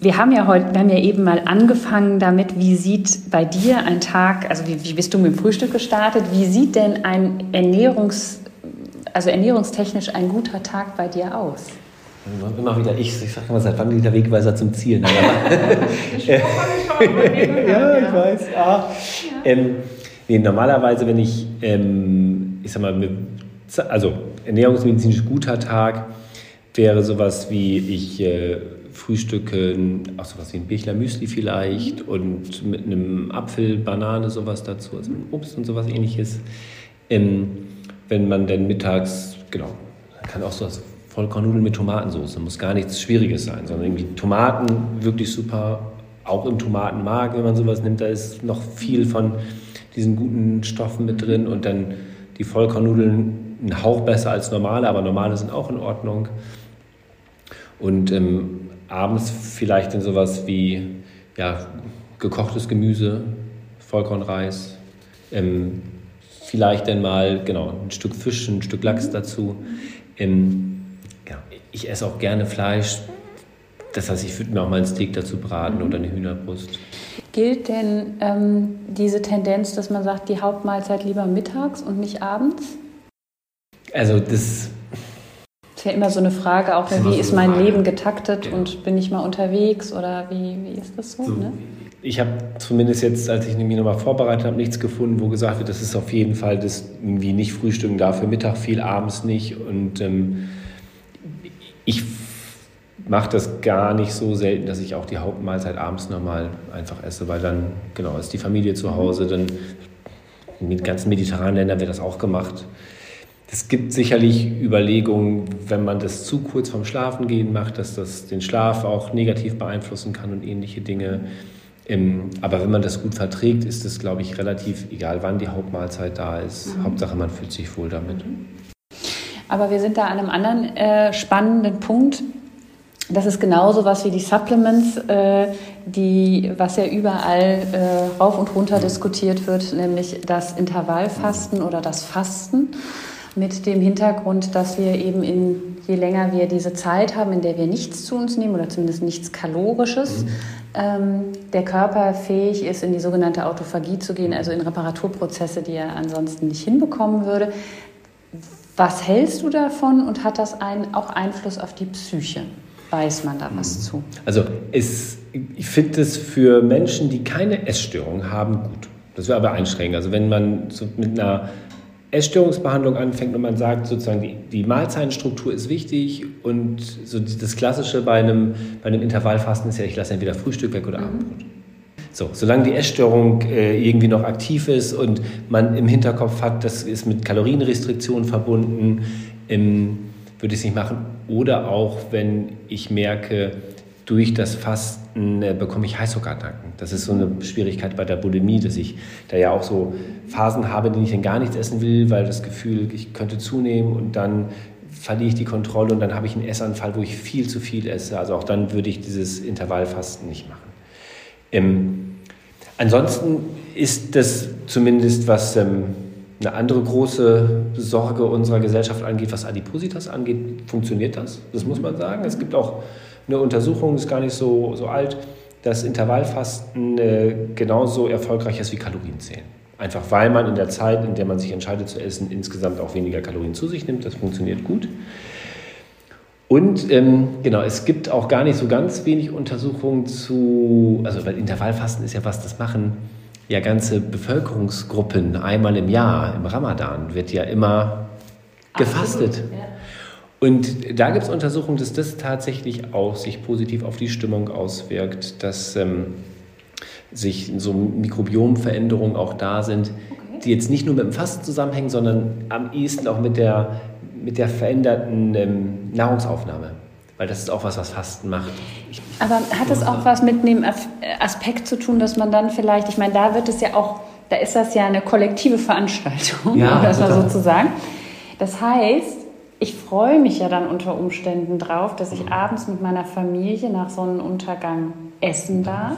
Wir haben ja heute, wir haben ja eben mal angefangen damit, wie sieht bei dir ein Tag, also wie, wie bist du mit dem Frühstück gestartet? Wie sieht denn ein Ernährungs, also ernährungstechnisch ein guter Tag bei dir aus? Immer wieder ich, ich sage immer, seit wann geht der Wegweiser zum Ziel? Naja, ja, ich weiß. Ah. Ähm, nee, normalerweise, wenn ich, ähm, ich sag mal, also ernährungsmedizinisch guter Tag wäre sowas wie ich äh, frühstücke auch sowas wie ein Bichler Müsli vielleicht und mit einem Apfel, Banane, sowas dazu, also Obst und sowas ähnliches. Ähm, wenn man dann mittags, genau, kann auch so Vollkornnudeln mit Tomatensauce, muss gar nichts Schwieriges sein, sondern irgendwie Tomaten wirklich super auch im Tomatenmark, wenn man sowas nimmt, da ist noch viel von diesen guten Stoffen mit drin und dann die Vollkornnudeln ein Hauch besser als normale, aber normale sind auch in Ordnung. Und ähm, abends vielleicht in sowas wie ja, gekochtes Gemüse, Vollkornreis, ähm, vielleicht dann mal genau, ein Stück Fisch, ein Stück Lachs dazu. Ähm, ja, ich esse auch gerne Fleisch. Das heißt, ich würde mir auch mal ein Steak dazu braten oder eine Hühnerbrust. Gilt denn ähm, diese Tendenz, dass man sagt, die Hauptmahlzeit lieber mittags und nicht abends? Also das ist ja immer so eine Frage, auch wie ist mein Leben getaktet ja. und bin ich mal unterwegs oder wie, wie ist das so? so ne? Ich habe zumindest jetzt, als ich mich nochmal vorbereitet habe, nichts gefunden, wo gesagt wird, das ist auf jeden Fall das irgendwie nicht Frühstücken dafür Mittag viel, abends nicht. Und ähm, ich mache das gar nicht so selten, dass ich auch die Hauptmahlzeit abends nochmal einfach esse, weil dann, genau, ist die Familie zu Hause, dann in den ganzen mediterranen Ländern wird das auch gemacht. Es gibt sicherlich Überlegungen, wenn man das zu kurz vorm Schlafengehen macht, dass das den Schlaf auch negativ beeinflussen kann und ähnliche Dinge. Ähm, aber wenn man das gut verträgt, ist es, glaube ich, relativ egal, wann die Hauptmahlzeit da ist. Mhm. Hauptsache, man fühlt sich wohl damit. Aber wir sind da an einem anderen äh, spannenden Punkt. Das ist genauso was wie die Supplements, äh, die, was ja überall äh, rauf und runter diskutiert wird, nämlich das Intervallfasten oder das Fasten mit dem Hintergrund, dass wir eben in, je länger wir diese Zeit haben, in der wir nichts zu uns nehmen oder zumindest nichts Kalorisches, mhm. ähm, der Körper fähig ist, in die sogenannte Autophagie zu gehen, also in Reparaturprozesse, die er ansonsten nicht hinbekommen würde. Was hältst du davon und hat das ein, auch Einfluss auf die Psyche? Weiß man da was mhm. zu? Also es, ich finde es für Menschen, die keine Essstörung haben, gut. Das wäre aber einschränkend. Also wenn man so mit einer Essstörungsbehandlung anfängt und man sagt, sozusagen die, die Mahlzeitenstruktur ist wichtig und so das Klassische bei einem, bei einem Intervallfasten ist ja, ich lasse entweder Frühstück weg oder mhm. Abendbrot. So, solange die Essstörung äh, irgendwie noch aktiv ist und man im Hinterkopf hat, das ist mit Kalorienrestriktionen verbunden, ähm, würde ich es nicht machen. Oder auch, wenn ich merke, durch das Fasten äh, bekomme ich Heißhungerattacken. Das ist so eine Schwierigkeit bei der Bulimie, dass ich da ja auch so Phasen habe, in denen ich dann gar nichts essen will, weil das Gefühl, ich könnte zunehmen und dann verliere ich die Kontrolle und dann habe ich einen Essanfall, wo ich viel zu viel esse. Also auch dann würde ich dieses Intervallfasten nicht machen. Ähm, ansonsten ist das zumindest, was ähm, eine andere große Sorge unserer Gesellschaft angeht, was Adipositas angeht, funktioniert das. Das muss man sagen. Es gibt auch eine Untersuchung, ist gar nicht so, so alt, dass Intervallfasten äh, genauso erfolgreich ist wie Kalorienzählen. Einfach weil man in der Zeit, in der man sich entscheidet zu essen, insgesamt auch weniger Kalorien zu sich nimmt. Das funktioniert gut. Und ähm, genau, es gibt auch gar nicht so ganz wenig Untersuchungen zu, also weil Intervallfasten ist ja was, das machen ja ganze Bevölkerungsgruppen einmal im Jahr, im Ramadan wird ja immer gefastet. Absolut, ja. Und da gibt es Untersuchungen, dass das tatsächlich auch sich positiv auf die Stimmung auswirkt, dass ähm, sich so Mikrobiomveränderungen auch da sind, okay. die jetzt nicht nur mit dem Fasten zusammenhängen, sondern am ehesten auch mit der, mit der veränderten ähm, Nahrungsaufnahme. Weil das ist auch was, was Fasten macht. Ich, Aber hat das auch was mit dem Aspekt zu tun, dass man dann vielleicht, ich meine, da wird es ja auch, da ist das ja eine kollektive Veranstaltung, ja, um das mal so zu sagen. Das heißt, ich freue mich ja dann unter Umständen drauf, dass ich abends mit meiner Familie nach Sonnenuntergang essen darf.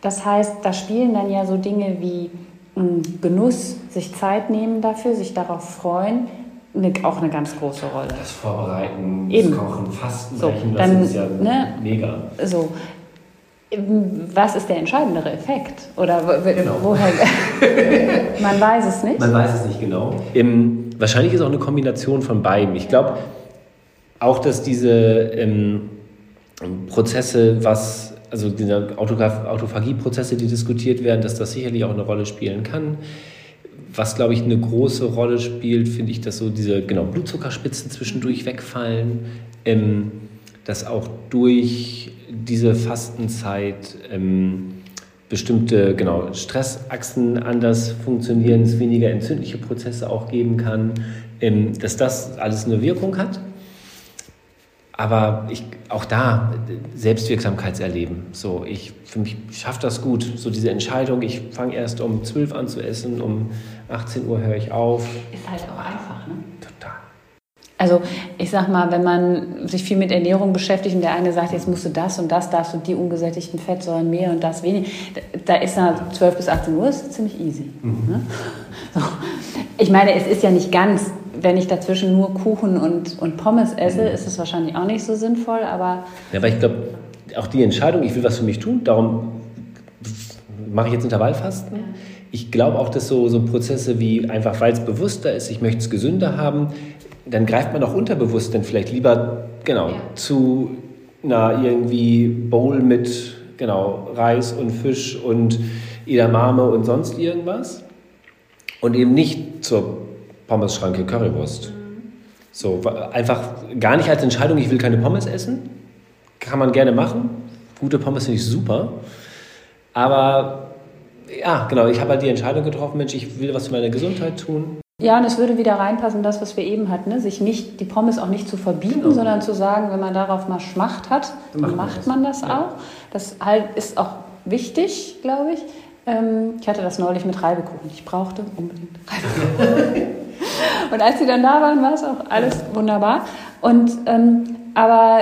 Das heißt, da spielen dann ja so Dinge wie hm, Genuss, sich Zeit nehmen dafür, sich darauf freuen, eine, auch eine ganz große Rolle. Das Vorbereiten, Eben. das Kochen, Fasten, so, Brechen, das dann, ist ja ne, mega. So, was ist der entscheidendere Effekt? Oder genau. woher? Man weiß es nicht. Man weiß es nicht genau. Im, wahrscheinlich ist auch eine Kombination von beiden. Ich glaube auch, dass diese ähm, Prozesse, was also diese Autophagie-Prozesse, die diskutiert werden, dass das sicherlich auch eine Rolle spielen kann. Was, glaube ich, eine große Rolle spielt, finde ich, dass so diese genau, Blutzuckerspitzen zwischendurch wegfallen, ähm, dass auch durch diese Fastenzeit ähm, bestimmte genau, Stressachsen anders funktionieren, es weniger entzündliche Prozesse auch geben kann, ähm, dass das alles eine Wirkung hat. aber ich, auch da Selbstwirksamkeitserleben. So, ich für mich schaffe das gut. So diese Entscheidung, ich fange erst um 12 an zu essen, um 18 Uhr höre ich auf. Ist halt auch einfach, ne? Also ich sag mal, wenn man sich viel mit Ernährung beschäftigt und der eine sagt, jetzt musst du das und das, darfst du die ungesättigten Fettsäuren mehr und das weniger, da ist na 12 bis 18 Uhr ist ziemlich easy. Mhm. Ne? So. Ich meine, es ist ja nicht ganz, wenn ich dazwischen nur Kuchen und, und Pommes esse, mhm. ist es wahrscheinlich auch nicht so sinnvoll, aber... Ja, aber ich glaube, auch die Entscheidung, ich will was für mich tun, darum mache ich jetzt Intervallfasten. Ja. Ich glaube auch, dass so, so Prozesse wie einfach, weil es bewusster ist, ich möchte es gesünder haben, dann greift man auch unterbewusst dann vielleicht lieber genau ja. zu einer irgendwie Bowl mit genau Reis und Fisch und Edamame und sonst irgendwas und eben nicht zur Pommesschranke Currywurst. Mhm. So einfach gar nicht als Entscheidung, ich will keine Pommes essen, kann man gerne machen. Gute Pommes finde ich super, aber ja, genau, ich habe halt die Entscheidung getroffen, Mensch, ich will was für meine Gesundheit tun. Ja, und es würde wieder reinpassen, das, was wir eben hatten, ne? sich nicht, die Pommes auch nicht zu verbieten, genau. sondern zu sagen, wenn man darauf mal Schmacht hat, dann macht, macht man das, man das ja. auch. Das halt ist auch wichtig, glaube ich. Ähm, ich hatte das neulich mit Reibekuchen. Ich brauchte unbedingt Reibekuchen. und als sie dann da waren, war es auch alles wunderbar. Und ähm, aber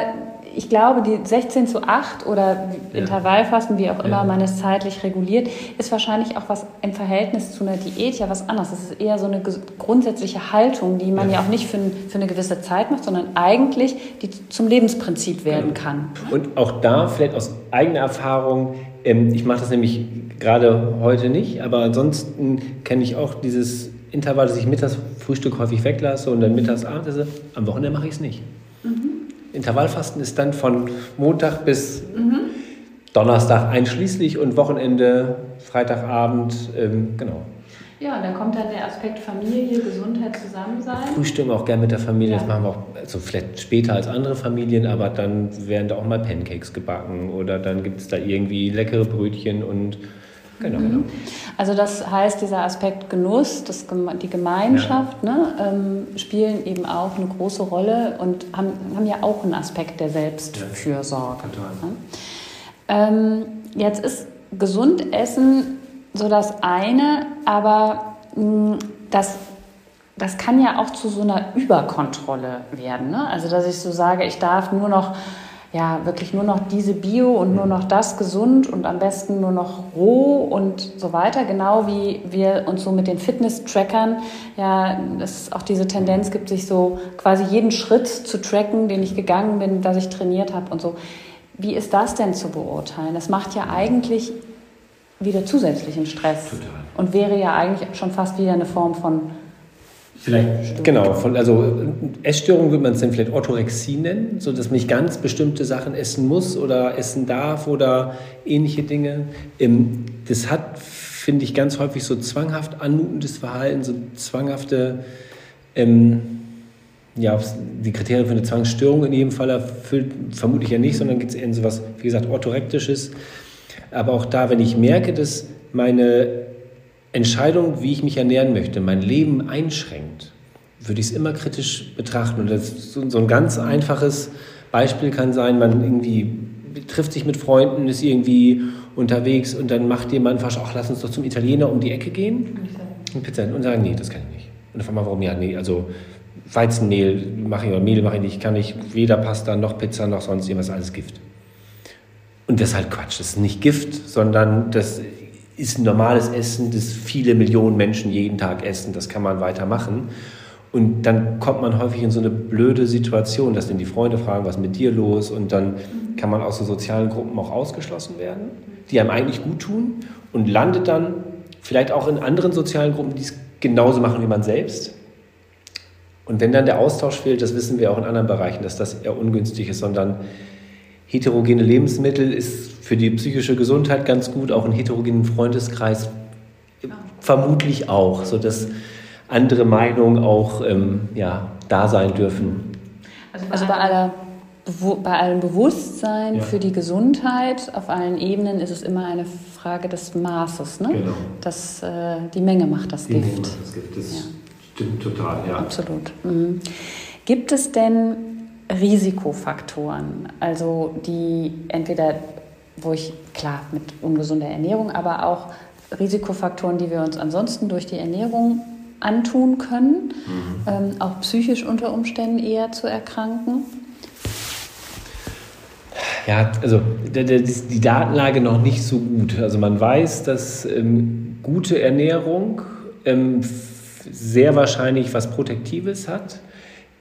ich glaube, die 16 zu 8 oder ja. Intervallfasten, wie auch immer ja. man es zeitlich reguliert, ist wahrscheinlich auch was im Verhältnis zu einer Diät ja was anderes. Das ist eher so eine grundsätzliche Haltung, die man ja, ja auch nicht für, für, eine gewisse Zeit macht, sondern eigentlich die zum Lebensprinzip werden kann. Und auch da vielleicht aus eigener Erfahrung, ähm, ich mache das nämlich gerade heute nicht, aber ansonsten kenne ich auch dieses Intervall, dass ich mittags Frühstück häufig weglasse und dann mittags Abend esse. Am Wochenende mache ich es nicht. Mhm. Intervallfasten ist dann von Montag bis mhm. Donnerstag einschließlich und Wochenende, Freitagabend, ähm, genau. Ja, und dann kommt dann der Aspekt Familie, Gesundheit, Zusammensein. Frühstücken auch gerne mit der Familie, ja. das machen wir auch also vielleicht später als andere Familien, aber dann werden da auch mal Pancakes gebacken oder dann gibt es da irgendwie leckere Brötchen und Genau, mhm. Also das heißt, dieser Aspekt Genuss, das, die Gemeinschaft ja. ne, ähm, spielen eben auch eine große Rolle und haben, haben ja auch einen Aspekt der Selbstfürsorge. Ja, ne? ähm, jetzt ist gesund essen so das eine, aber mh, das das kann ja auch zu so einer Überkontrolle werden. Ne? Also, dass ich so sage, ich darf nur noch ja, wirklich nur noch diese Bio und nur noch das gesund und am besten nur noch roh und so weiter. Genau wie wir uns so mit den Fitness-Trackern, ja, es auch diese Tendenz gibt, sich so quasi jeden Schritt zu tracken, den ich gegangen bin, dass ich trainiert habe und so. Wie ist das denn zu beurteilen? Das macht ja eigentlich wieder zusätzlichen Stress Total. und wäre ja eigentlich schon fast wieder eine Form von Vielleicht, genau, von, also Essstörung würde man es dann vielleicht Orthorexie nennen, so dass man nicht ganz bestimmte Sachen essen muss oder essen darf oder ähnliche Dinge. Ähm, das hat, finde ich, ganz häufig so zwanghaft anmutendes Verhalten, so zwanghafte, ähm, ja, die Kriterien für eine Zwangsstörung in jedem Fall erfüllt, vermutlich ja nicht, sondern geht es eher in so was, wie gesagt, orthorektisches. Aber auch da, wenn ich merke, dass meine Entscheidung, wie ich mich ernähren möchte, mein Leben einschränkt, würde ich es immer kritisch betrachten. Und das so, so ein ganz einfaches Beispiel kann sein, man irgendwie trifft sich mit Freunden, ist irgendwie unterwegs und dann macht jemand fast, ach, lass uns doch zum Italiener um die Ecke gehen und Pizza und sagen, nee, das kann ich nicht. Und dann fragt man, warum ja, nee, also Weizenmehl mache ich oder Mehl mache ich nicht, kann ich weder Pasta noch Pizza noch sonst irgendwas, alles Gift. Und das ist halt Quatsch, das ist nicht Gift, sondern das ist ein normales Essen, das viele Millionen Menschen jeden Tag essen. Das kann man weitermachen. Und dann kommt man häufig in so eine blöde Situation, dass dann die Freunde fragen, was ist mit dir los? Und dann kann man aus so sozialen Gruppen auch ausgeschlossen werden, die einem eigentlich gut tun und landet dann vielleicht auch in anderen sozialen Gruppen, die es genauso machen wie man selbst. Und wenn dann der Austausch fehlt, das wissen wir auch in anderen Bereichen, dass das eher ungünstig ist, sondern heterogene Lebensmittel ist für die psychische Gesundheit ganz gut, auch einen heterogenen Freundeskreis vermutlich auch, sodass andere Meinungen auch ähm, ja, da sein dürfen. Also bei, aller bei allem Bewusstsein ja. für die Gesundheit auf allen Ebenen ist es immer eine Frage des Maßes. Ne? Genau. Das, äh, die Menge macht das die Gift. Macht das Gift. Das ja. stimmt total, ja. Absolut. Mhm. Gibt es denn Risikofaktoren, also die entweder, wo ich, klar, mit ungesunder Ernährung, aber auch Risikofaktoren, die wir uns ansonsten durch die Ernährung antun können, mhm. ähm, auch psychisch unter Umständen eher zu erkranken? Ja, also die Datenlage noch nicht so gut. Also man weiß, dass ähm, gute Ernährung ähm, sehr wahrscheinlich was Protektives hat.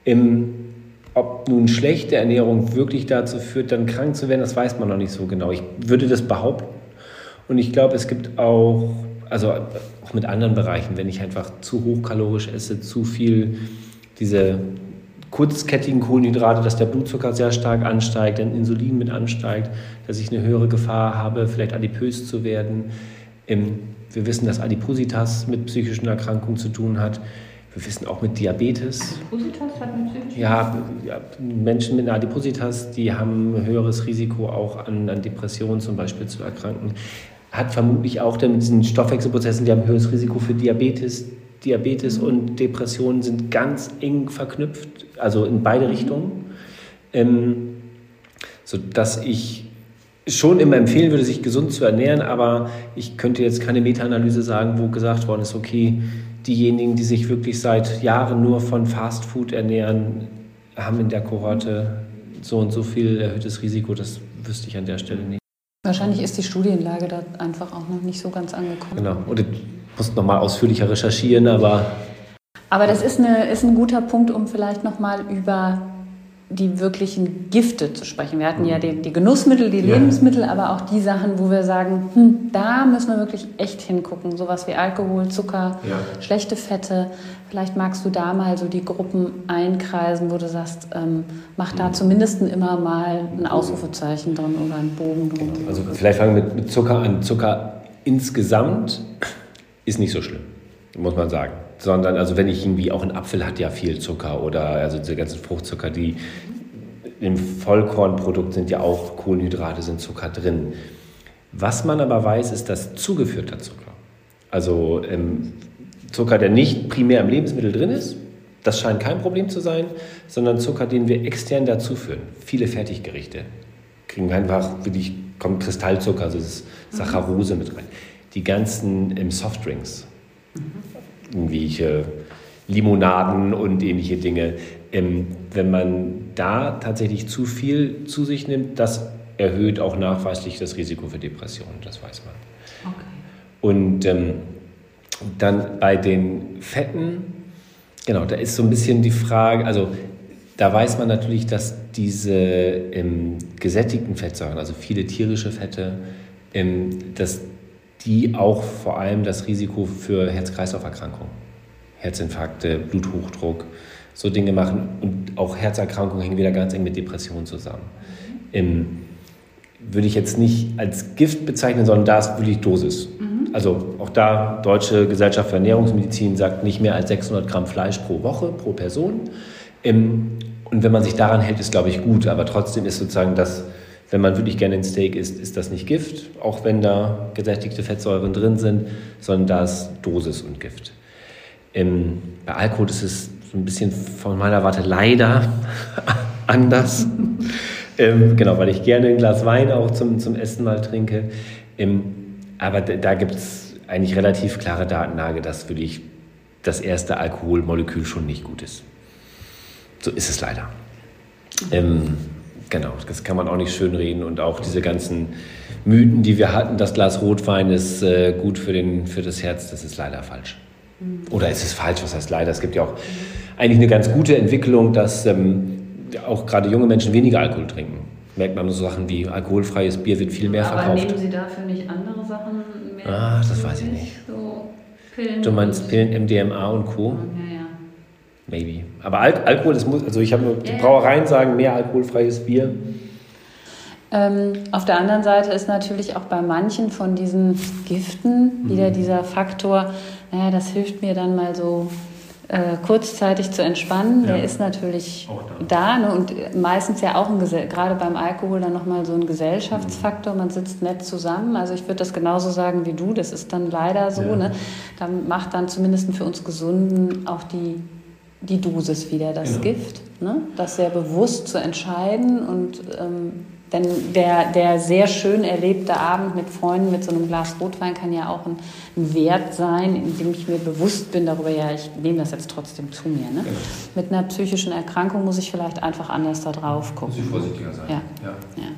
Ähm, ob nun schlechte Ernährung wirklich dazu führt, dann krank zu werden, das weiß man noch nicht so genau. Ich würde das behaupten. Und ich glaube, es gibt auch, also auch mit anderen Bereichen, wenn ich einfach zu hochkalorisch esse, zu viel diese kurzkettigen Kohlenhydrate, dass der Blutzucker sehr stark ansteigt, dann Insulin mit ansteigt, dass ich eine höhere Gefahr habe, vielleicht adipös zu werden. Wir wissen, dass Adipositas mit psychischen Erkrankungen zu tun hat. Wir wissen auch mit Diabetes. Adipositas hat mit psychischen ja, ja, Menschen mit einer Adipositas, die haben ein höheres Risiko auch an, an Depressionen zum Beispiel zu erkranken. Hat vermutlich auch dann mit diesen Stoffwechselprozessen, die haben ein höheres Risiko für Diabetes. Diabetes mhm. und Depressionen sind ganz eng verknüpft, also in beide mhm. Richtungen. Ähm, sodass ich schon immer empfehlen würde, sich gesund zu ernähren, aber ich könnte jetzt keine Meta-Analyse sagen, wo gesagt worden ist, okay, diejenigen, die sich wirklich seit Jahren nur von Fast Food ernähren, haben in der Kohorte so und so viel erhöhtes Risiko. Das wüsste ich an der Stelle nicht. Wahrscheinlich ist die Studienlage da einfach auch noch nicht so ganz angekommen. Genau. Und du musst nochmal ausführlicher recherchieren, aber. Aber das ist, eine, ist ein guter Punkt, um vielleicht nochmal über die wirklichen Gifte zu sprechen. Wir hatten ja die, die Genussmittel, die ja. Lebensmittel, aber auch die Sachen, wo wir sagen, hm, da müssen wir wirklich echt hingucken. Sowas wie Alkohol, Zucker, ja. schlechte Fette. Vielleicht magst du da mal so die Gruppen einkreisen, wo du sagst, ähm, mach da mhm. zumindest immer mal ein Ausrufezeichen drin oder einen Bogen drin. Also vielleicht fangen wir mit Zucker an. Zucker insgesamt ist nicht so schlimm, muss man sagen sondern also wenn ich irgendwie auch ein Apfel hat ja viel Zucker oder also diese ganzen Fruchtzucker, die im Vollkornprodukt sind ja auch Kohlenhydrate, sind Zucker drin. Was man aber weiß, ist, dass zugeführter Zucker, also ähm, Zucker, der nicht primär im Lebensmittel drin ist, das scheint kein Problem zu sein, sondern Zucker, den wir extern dazuführen. Viele Fertiggerichte kriegen einfach wirklich kommt Kristallzucker, also das Saccharose mit rein. Die ganzen ähm, Softdrinks, irgendwelche Limonaden und ähnliche Dinge. Ähm, wenn man da tatsächlich zu viel zu sich nimmt, das erhöht auch nachweislich das Risiko für Depressionen, das weiß man. Okay. Und ähm, dann bei den Fetten, genau, da ist so ein bisschen die Frage, also da weiß man natürlich, dass diese ähm, gesättigten Fettsäuren, also viele tierische Fette, ähm, dass die auch vor allem das Risiko für Herz-Kreislauf-Erkrankungen, Herzinfarkte, Bluthochdruck, so Dinge machen. Und auch Herzerkrankungen hängen wieder ganz eng mit Depressionen zusammen. Ähm, würde ich jetzt nicht als Gift bezeichnen, sondern da ist wirklich Dosis. Mhm. Also auch da, Deutsche Gesellschaft für Ernährungsmedizin sagt nicht mehr als 600 Gramm Fleisch pro Woche, pro Person. Ähm, und wenn man sich daran hält, ist, glaube ich, gut. Aber trotzdem ist sozusagen das wenn man wirklich gerne ein Steak isst, ist das nicht Gift, auch wenn da gesättigte Fettsäuren drin sind, sondern da ist Dosis und Gift. Ähm, bei Alkohol ist es so ein bisschen von meiner Warte leider anders. ähm, genau, weil ich gerne ein Glas Wein auch zum, zum Essen mal trinke. Ähm, aber da gibt es eigentlich relativ klare Datenlage, dass wirklich das erste Alkoholmolekül schon nicht gut ist. So ist es leider. Ähm, Genau, das kann man auch nicht schönreden und auch diese ganzen Mythen, die wir hatten, das Glas Rotwein ist äh, gut für, den, für das Herz, das ist leider falsch. Mhm. Oder ist es falsch, was heißt leider? Es gibt ja auch eigentlich eine ganz gute Entwicklung, dass ähm, auch gerade junge Menschen weniger Alkohol trinken. Merkt man so Sachen wie alkoholfreies Bier wird viel mehr Aber verkauft. Aber nehmen Sie dafür nicht andere Sachen mehr? Ah, das weiß ich nicht. So Pillen du meinst Pillen, MDMA und Co.? Ja, Maybe. Aber Al Alkohol, das muss, also ich habe nur, die Brauereien sagen mehr alkoholfreies Bier. Ähm, auf der anderen Seite ist natürlich auch bei manchen von diesen Giften wieder mhm. dieser Faktor, naja, das hilft mir dann mal so äh, kurzzeitig zu entspannen. Ja. Der ist natürlich da, da ne? und meistens ja auch ein, gerade beim Alkohol dann nochmal so ein Gesellschaftsfaktor. Man sitzt nett zusammen. Also ich würde das genauso sagen wie du. Das ist dann leider so. Ja. Ne? Da macht dann zumindest für uns Gesunden auch die die Dosis wieder, das genau. Gift. Ne? Das sehr bewusst zu entscheiden und ähm, denn der, der sehr schön erlebte Abend mit Freunden mit so einem Glas Rotwein kann ja auch ein, ein Wert sein, in dem ich mir bewusst bin darüber, ja, ich nehme das jetzt trotzdem zu mir. Ne? Genau. Mit einer psychischen Erkrankung muss ich vielleicht einfach anders da drauf gucken. Muss ich vorsichtiger sein. Ja. ja. ja.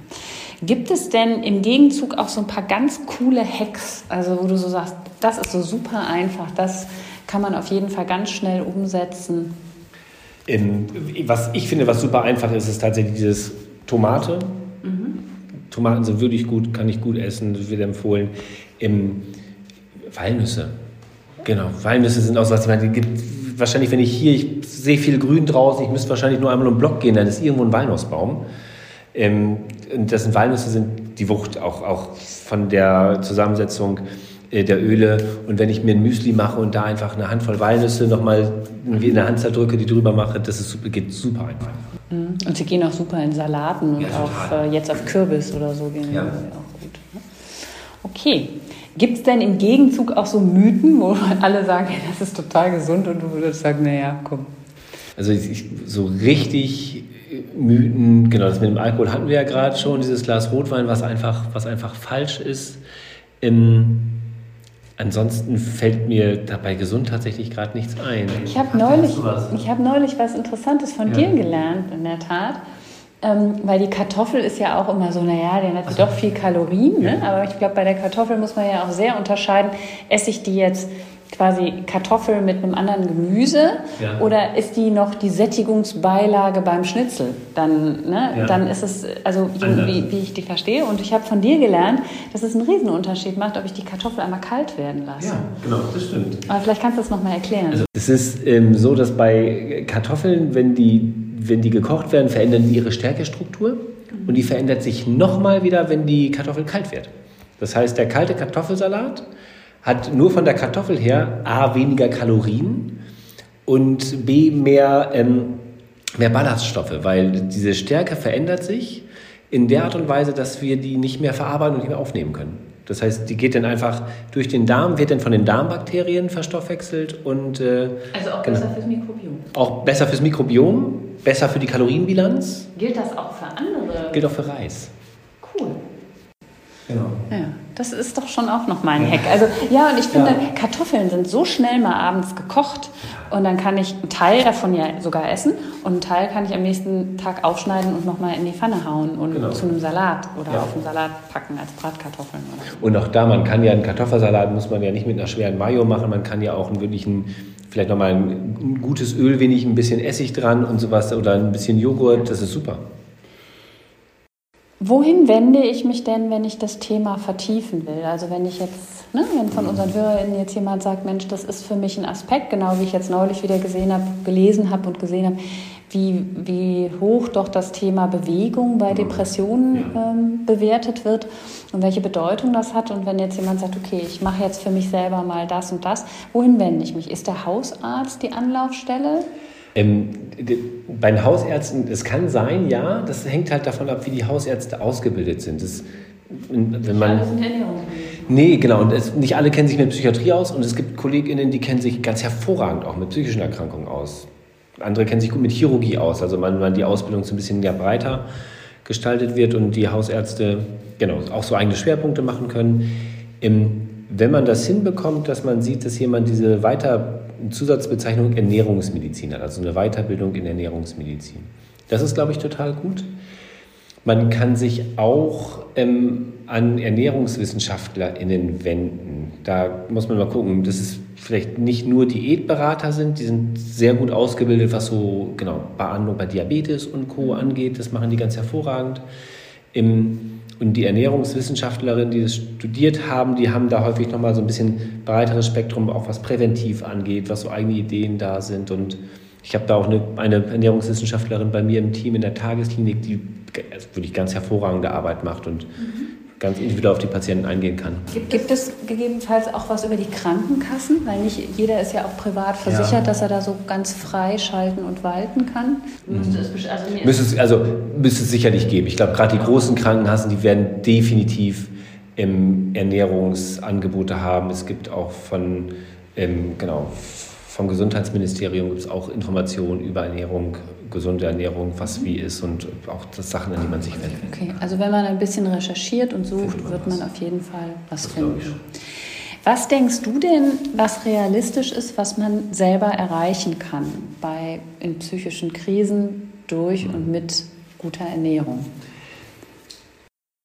Gibt es denn im Gegenzug auch so ein paar ganz coole Hacks, also wo du so sagst, das ist so super einfach, das kann man auf jeden Fall ganz schnell umsetzen? In, was ich finde, was super einfach ist, ist tatsächlich dieses Tomate. Mhm. Tomaten sind wirklich gut, kann ich gut essen, das wird empfohlen. Im Walnüsse. Genau, Walnüsse sind auch so was, ich meine, gibt wahrscheinlich, wenn ich hier, ich sehe viel Grün draußen, ich müsste wahrscheinlich nur einmal um den Block gehen, dann ist irgendwo ein Walnussbaum. Ähm, das sind Walnüsse sind die Wucht auch, auch von der Zusammensetzung der Öle. Und wenn ich mir ein Müsli mache und da einfach eine Handvoll Walnüsse nochmal in der Hand zerdrücke, die drüber mache, das ist, geht super einfach. Mhm. Und sie gehen auch super in Salaten und ja, auf, äh, jetzt auf Kürbis oder so gehen ja. auch gut. Ne? Okay. Gibt es denn im Gegenzug auch so Mythen, wo alle sagen, das ist total gesund und du würdest sagen, naja, komm. Also ich, so richtig Mythen, genau, das mit dem Alkohol hatten wir ja gerade schon, dieses Glas Rotwein, was einfach, was einfach falsch ist. Ähm, ansonsten fällt mir dabei gesund tatsächlich gerade nichts ein. Ich habe neulich, hab neulich was Interessantes von ja. dir gelernt, in der Tat. Ähm, weil die Kartoffel ist ja auch immer so, naja, der hat also, doch viel Kalorien, ne? aber ich glaube, bei der Kartoffel muss man ja auch sehr unterscheiden, esse ich die jetzt quasi Kartoffel mit einem anderen Gemüse ja. oder ist die noch die Sättigungsbeilage beim Schnitzel? Dann, ne, ja. dann ist es, also wie, wie, ich die verstehe. Und ich habe von dir gelernt, dass es einen Riesenunterschied macht, ob ich die Kartoffel einmal kalt werden lasse. Ja, genau, das stimmt. Aber vielleicht kannst du das nochmal erklären. Also es ist ähm, so, dass bei Kartoffeln, wenn die, wenn die gekocht werden, verändern die ihre Stärkestruktur mhm. und die verändert sich nochmal wieder, wenn die Kartoffel kalt wird. Das heißt, der kalte Kartoffelsalat hat nur von der Kartoffel her A weniger Kalorien und B mehr, ähm, mehr Ballaststoffe, weil diese Stärke verändert sich in der Art und Weise, dass wir die nicht mehr verarbeiten und nicht mehr aufnehmen können. Das heißt, die geht dann einfach durch den Darm, wird dann von den Darmbakterien verstoffwechselt und äh, also auch genau. besser fürs Mikrobiom. Auch besser fürs Mikrobiom, besser für die Kalorienbilanz. Gilt das auch für andere? Gilt auch für Reis. Genau. Ja, das ist doch schon auch noch mal ein Hack. Also ja, und ich finde, ja. Kartoffeln sind so schnell mal abends gekocht und dann kann ich einen Teil davon ja sogar essen und einen Teil kann ich am nächsten Tag aufschneiden und noch mal in die Pfanne hauen und genau. zu einem Salat oder ja. auf einen Salat packen als Bratkartoffeln. Oder Und auch da, man kann ja einen Kartoffelsalat, muss man ja nicht mit einer schweren Mayo machen, man kann ja auch einen wirklichen vielleicht noch mal ein gutes Öl, wenig ein bisschen Essig dran und sowas oder ein bisschen Joghurt, das ist super. Wohin wende ich mich denn, wenn ich das Thema vertiefen will? Also wenn ich jetzt, ne, wenn von unseren HörerInnen jetzt jemand sagt, Mensch, das ist für mich ein Aspekt, genau wie ich jetzt neulich wieder gesehen habe, gelesen habe und gesehen habe, wie, wie hoch doch das Thema Bewegung bei Depressionen ähm, bewertet wird und welche Bedeutung das hat. Und wenn jetzt jemand sagt, okay, ich mache jetzt für mich selber mal das und das, wohin wende ich mich? Ist der Hausarzt die Anlaufstelle? Ähm, bei den Hausärzten, es kann sein, ja, das hängt halt davon ab, wie die Hausärzte ausgebildet sind. Das, wenn man, Nee, genau. Und es, nicht alle kennen sich mit Psychiatrie aus und es gibt KollegInnen, die kennen sich ganz hervorragend auch mit psychischen Erkrankungen aus. Andere kennen sich gut mit Chirurgie aus, also wenn man die Ausbildung so ein bisschen ja breiter gestaltet wird und die Hausärzte genau auch so eigene Schwerpunkte machen können. wenn man das hinbekommt, dass man sieht, dass jemand diese weiter Zusatzbezeichnung Ernährungsmedizin hat, also eine Weiterbildung in Ernährungsmedizin. Das ist, glaube ich, total gut. Man kann sich auch ähm, an ErnährungswissenschaftlerInnen wenden. Da muss man mal gucken, dass es vielleicht nicht nur Diätberater sind, die sind sehr gut ausgebildet, was so genau Behandlung bei Diabetes und Co. angeht. Das machen die ganz hervorragend. Im und die Ernährungswissenschaftlerinnen, die das studiert haben, die haben da häufig nochmal so ein bisschen breiteres Spektrum, auch was präventiv angeht, was so eigene Ideen da sind. Und ich habe da auch eine, eine, Ernährungswissenschaftlerin bei mir im Team in der Tagesklinik, die also wirklich ganz hervorragende Arbeit macht und mhm ganz individuell auf die Patienten eingehen kann. Gibt, gibt, es gegebenenfalls auch was über die Krankenkassen? Weil nicht jeder ist ja auch privat versichert, ja. dass er da so ganz frei schalten und walten kann. Mhm. Müsste, es, also müsste, es, also, müsste es sicherlich geben. Ich glaube, gerade die großen Krankenkassen, die werden definitiv ähm, Ernährungsangebote haben. Es gibt auch von, ähm, genau, vom Gesundheitsministerium gibt es auch Informationen über Ernährung, gesunde Ernährung, was wie ist und auch das Sachen, an die man sich wendet. Okay, also wenn man ein bisschen recherchiert und sucht, man wird man auf jeden Fall was das finden. Was denkst du denn, was realistisch ist, was man selber erreichen kann bei in psychischen Krisen durch und mit guter Ernährung?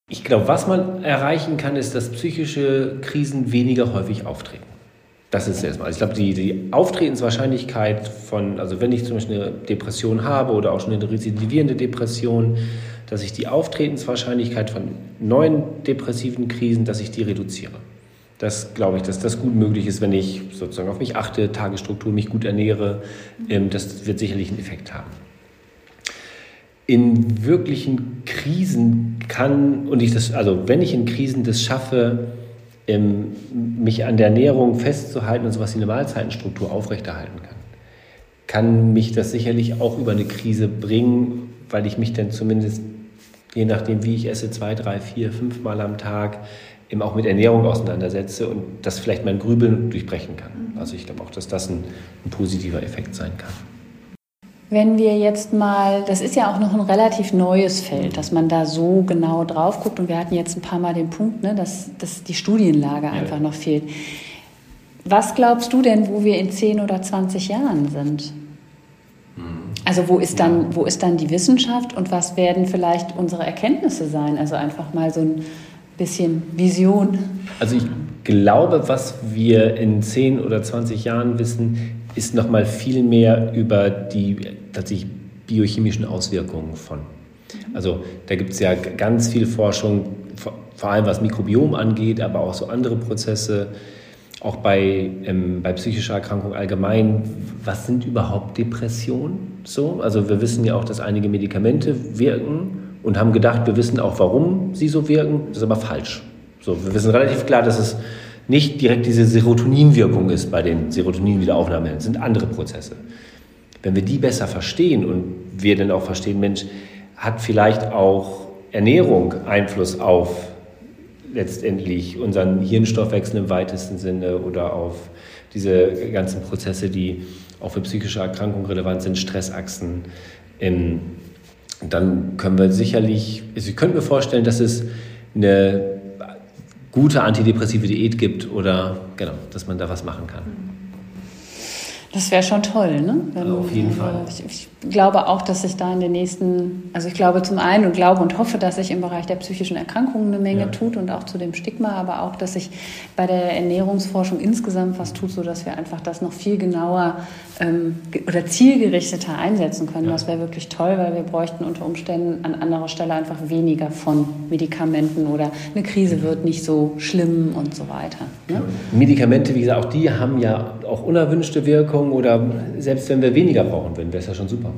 Ich glaube, was man erreichen kann, ist, dass psychische Krisen weniger häufig auftreten. Das ist erstmal. Also ich glaube, die, die Auftretenswahrscheinlichkeit von, also wenn ich zum Beispiel eine Depression habe oder auch schon eine rezidivierende Depression, dass ich die Auftretenswahrscheinlichkeit von neuen depressiven Krisen, dass ich die reduziere. Das glaube ich, dass das gut möglich ist, wenn ich sozusagen auf mich achte, Tagesstruktur, mich gut ernähre. Ähm, das wird sicherlich einen Effekt haben. In wirklichen Krisen kann, und ich das, also wenn ich in Krisen das schaffe, ähm, mich an der Ernährung festzuhalten und sowas wie eine Mahlzeitenstruktur aufrechterhalten kann, kann mich das sicherlich auch über eine Krise bringen, weil ich mich dann zumindest, je nachdem wie ich esse, zwei, drei, vier, fünf Mal am Tag, eben auch mit Ernährung auseinandersetze und das vielleicht mein Grübeln durchbrechen kann. Also ich glaube auch, dass das ein, ein positiver Effekt sein kann. Wenn wir jetzt mal, das ist ja auch noch ein relativ neues Feld, dass man da so genau drauf guckt und wir hatten jetzt ein paar Mal den Punkt, ne, dass, dass die Studienlage ja. einfach noch fehlt. Was glaubst du denn, wo wir in 10 oder 20 Jahren sind? Mhm. Also wo ist dann, wo ist dann die Wissenschaft und was werden vielleicht unsere Erkenntnisse sein? Also einfach mal so ein bisschen Vision. Also ich glaube, was wir in 10 oder 20 Jahren wissen, ist noch mal viel mehr über die tatsächlich biochemischen Auswirkungen von. Also da gibt es ja ganz viel Forschung, vor allem was Mikrobiom angeht, aber auch so andere Prozesse, auch bei, ähm, bei psychischer Erkrankung allgemein. Was sind überhaupt Depressionen? So, also wir wissen ja auch, dass einige Medikamente wirken und haben gedacht, wir wissen auch, warum sie so wirken. Das ist aber falsch. So, wir wissen relativ klar, dass es nicht direkt diese Serotoninwirkung ist bei den Serotonin-Wiederaufnahmen. Es sind andere Prozesse. Wenn wir die besser verstehen und wir dann auch verstehen, Mensch, hat vielleicht auch Ernährung Einfluss auf letztendlich unseren Hirnstoffwechsel im weitesten Sinne oder auf diese ganzen Prozesse, die auch für psychische Erkrankungen relevant sind, Stressachsen. dann können wir sicherlich, also ich könnte mir vorstellen, dass es eine gute antidepressive Diät gibt oder genau, dass man da was machen kann. Das wäre schon toll, ne? Wenn, also auf jeden Fall. Ich, ich, glaube auch, dass sich da in den nächsten, also ich glaube zum einen und glaube und hoffe, dass sich im Bereich der psychischen Erkrankungen eine Menge ja. tut und auch zu dem Stigma, aber auch, dass sich bei der Ernährungsforschung insgesamt was tut, sodass wir einfach das noch viel genauer ähm, oder zielgerichteter einsetzen können. Ja. Das wäre wirklich toll, weil wir bräuchten unter Umständen an anderer Stelle einfach weniger von Medikamenten oder eine Krise mhm. wird nicht so schlimm und so weiter. Ne? Medikamente, wie gesagt, auch die haben ja auch unerwünschte Wirkungen oder selbst wenn wir weniger brauchen würden, wäre es ja schon super.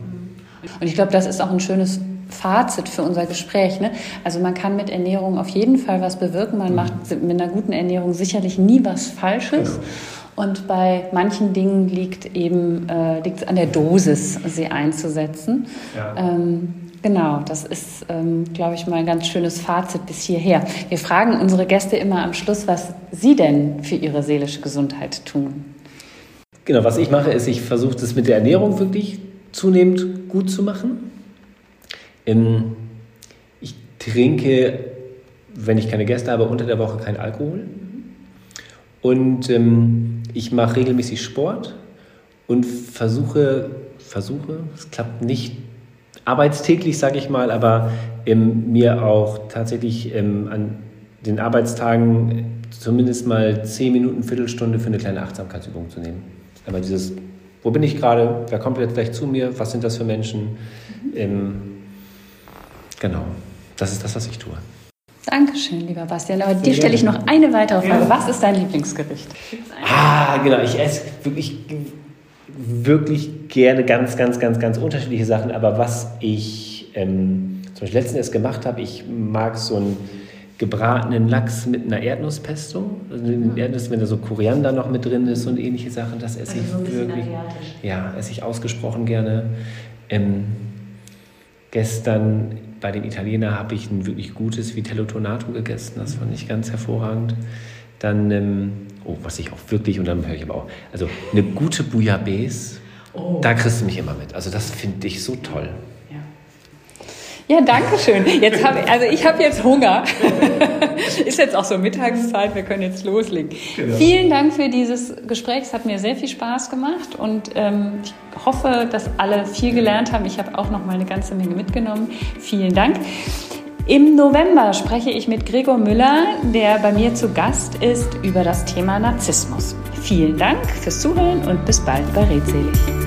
Und ich glaube, das ist auch ein schönes Fazit für unser Gespräch. Ne? Also man kann mit Ernährung auf jeden Fall was bewirken. Man mhm. macht mit einer guten Ernährung sicherlich nie was Falsches. Genau. Und bei manchen Dingen liegt eben äh, liegt an der Dosis, sie einzusetzen. Ja. Ähm, genau, das ist, ähm, glaube ich, mal ein ganz schönes Fazit bis hierher. Wir fragen unsere Gäste immer am Schluss, was sie denn für ihre seelische Gesundheit tun. Genau, was ich mache, ist, ich versuche das mit der Ernährung wirklich zunehmend gut zu machen. Ähm, ich trinke, wenn ich keine Gäste habe, unter der Woche kein Alkohol. Und ähm, ich mache regelmäßig Sport und versuche, versuche, es klappt nicht arbeitstäglich, sage ich mal, aber ähm, mir auch tatsächlich ähm, an den Arbeitstagen zumindest mal zehn Minuten, Viertelstunde für eine kleine Achtsamkeitsübung zu nehmen. Aber dieses, wo bin ich gerade, wer kommt jetzt gleich zu mir, was sind das für Menschen? Ähm, genau, das ist das, was ich tue. Dankeschön, lieber Bastian. Aber dir stelle ich noch eine weitere Frage. Ja. Was ist dein Lieblingsgericht? Ah, genau. Ich esse wirklich, wirklich gerne ganz, ganz, ganz, ganz unterschiedliche Sachen. Aber was ich ähm, zum Beispiel letztens erst gemacht habe, ich mag so einen gebratenen Lachs mit einer Erdnusspesto. Also Erdnuss, wenn da so Koriander noch mit drin ist und ähnliche Sachen, das esse also ich so wirklich. Ja, esse ich ausgesprochen gerne. Ähm, gestern bei den Italienern habe ich ein wirklich gutes Vitello Tonato gegessen. Das fand ich ganz hervorragend. dann, ähm, oh, was ich auch wirklich, und dann höre ich aber auch, also eine gute Bouillabaisse, oh. da kriegst du mich immer mit. Also das finde ich so toll. Ja, danke schön. Jetzt hab, also ich habe jetzt Hunger. Ist jetzt auch so Mittagszeit, wir können jetzt loslegen. Genau. Vielen Dank für dieses Gespräch. Es hat mir sehr viel Spaß gemacht und ähm, ich hoffe, dass alle viel gelernt haben. Ich habe auch noch mal eine ganze Menge mitgenommen. Vielen Dank. Im November spreche ich mit Gregor Müller, der bei mir zu Gast ist, über das Thema Narzissmus. Vielen Dank fürs Zuhören und bis bald bei Redselig.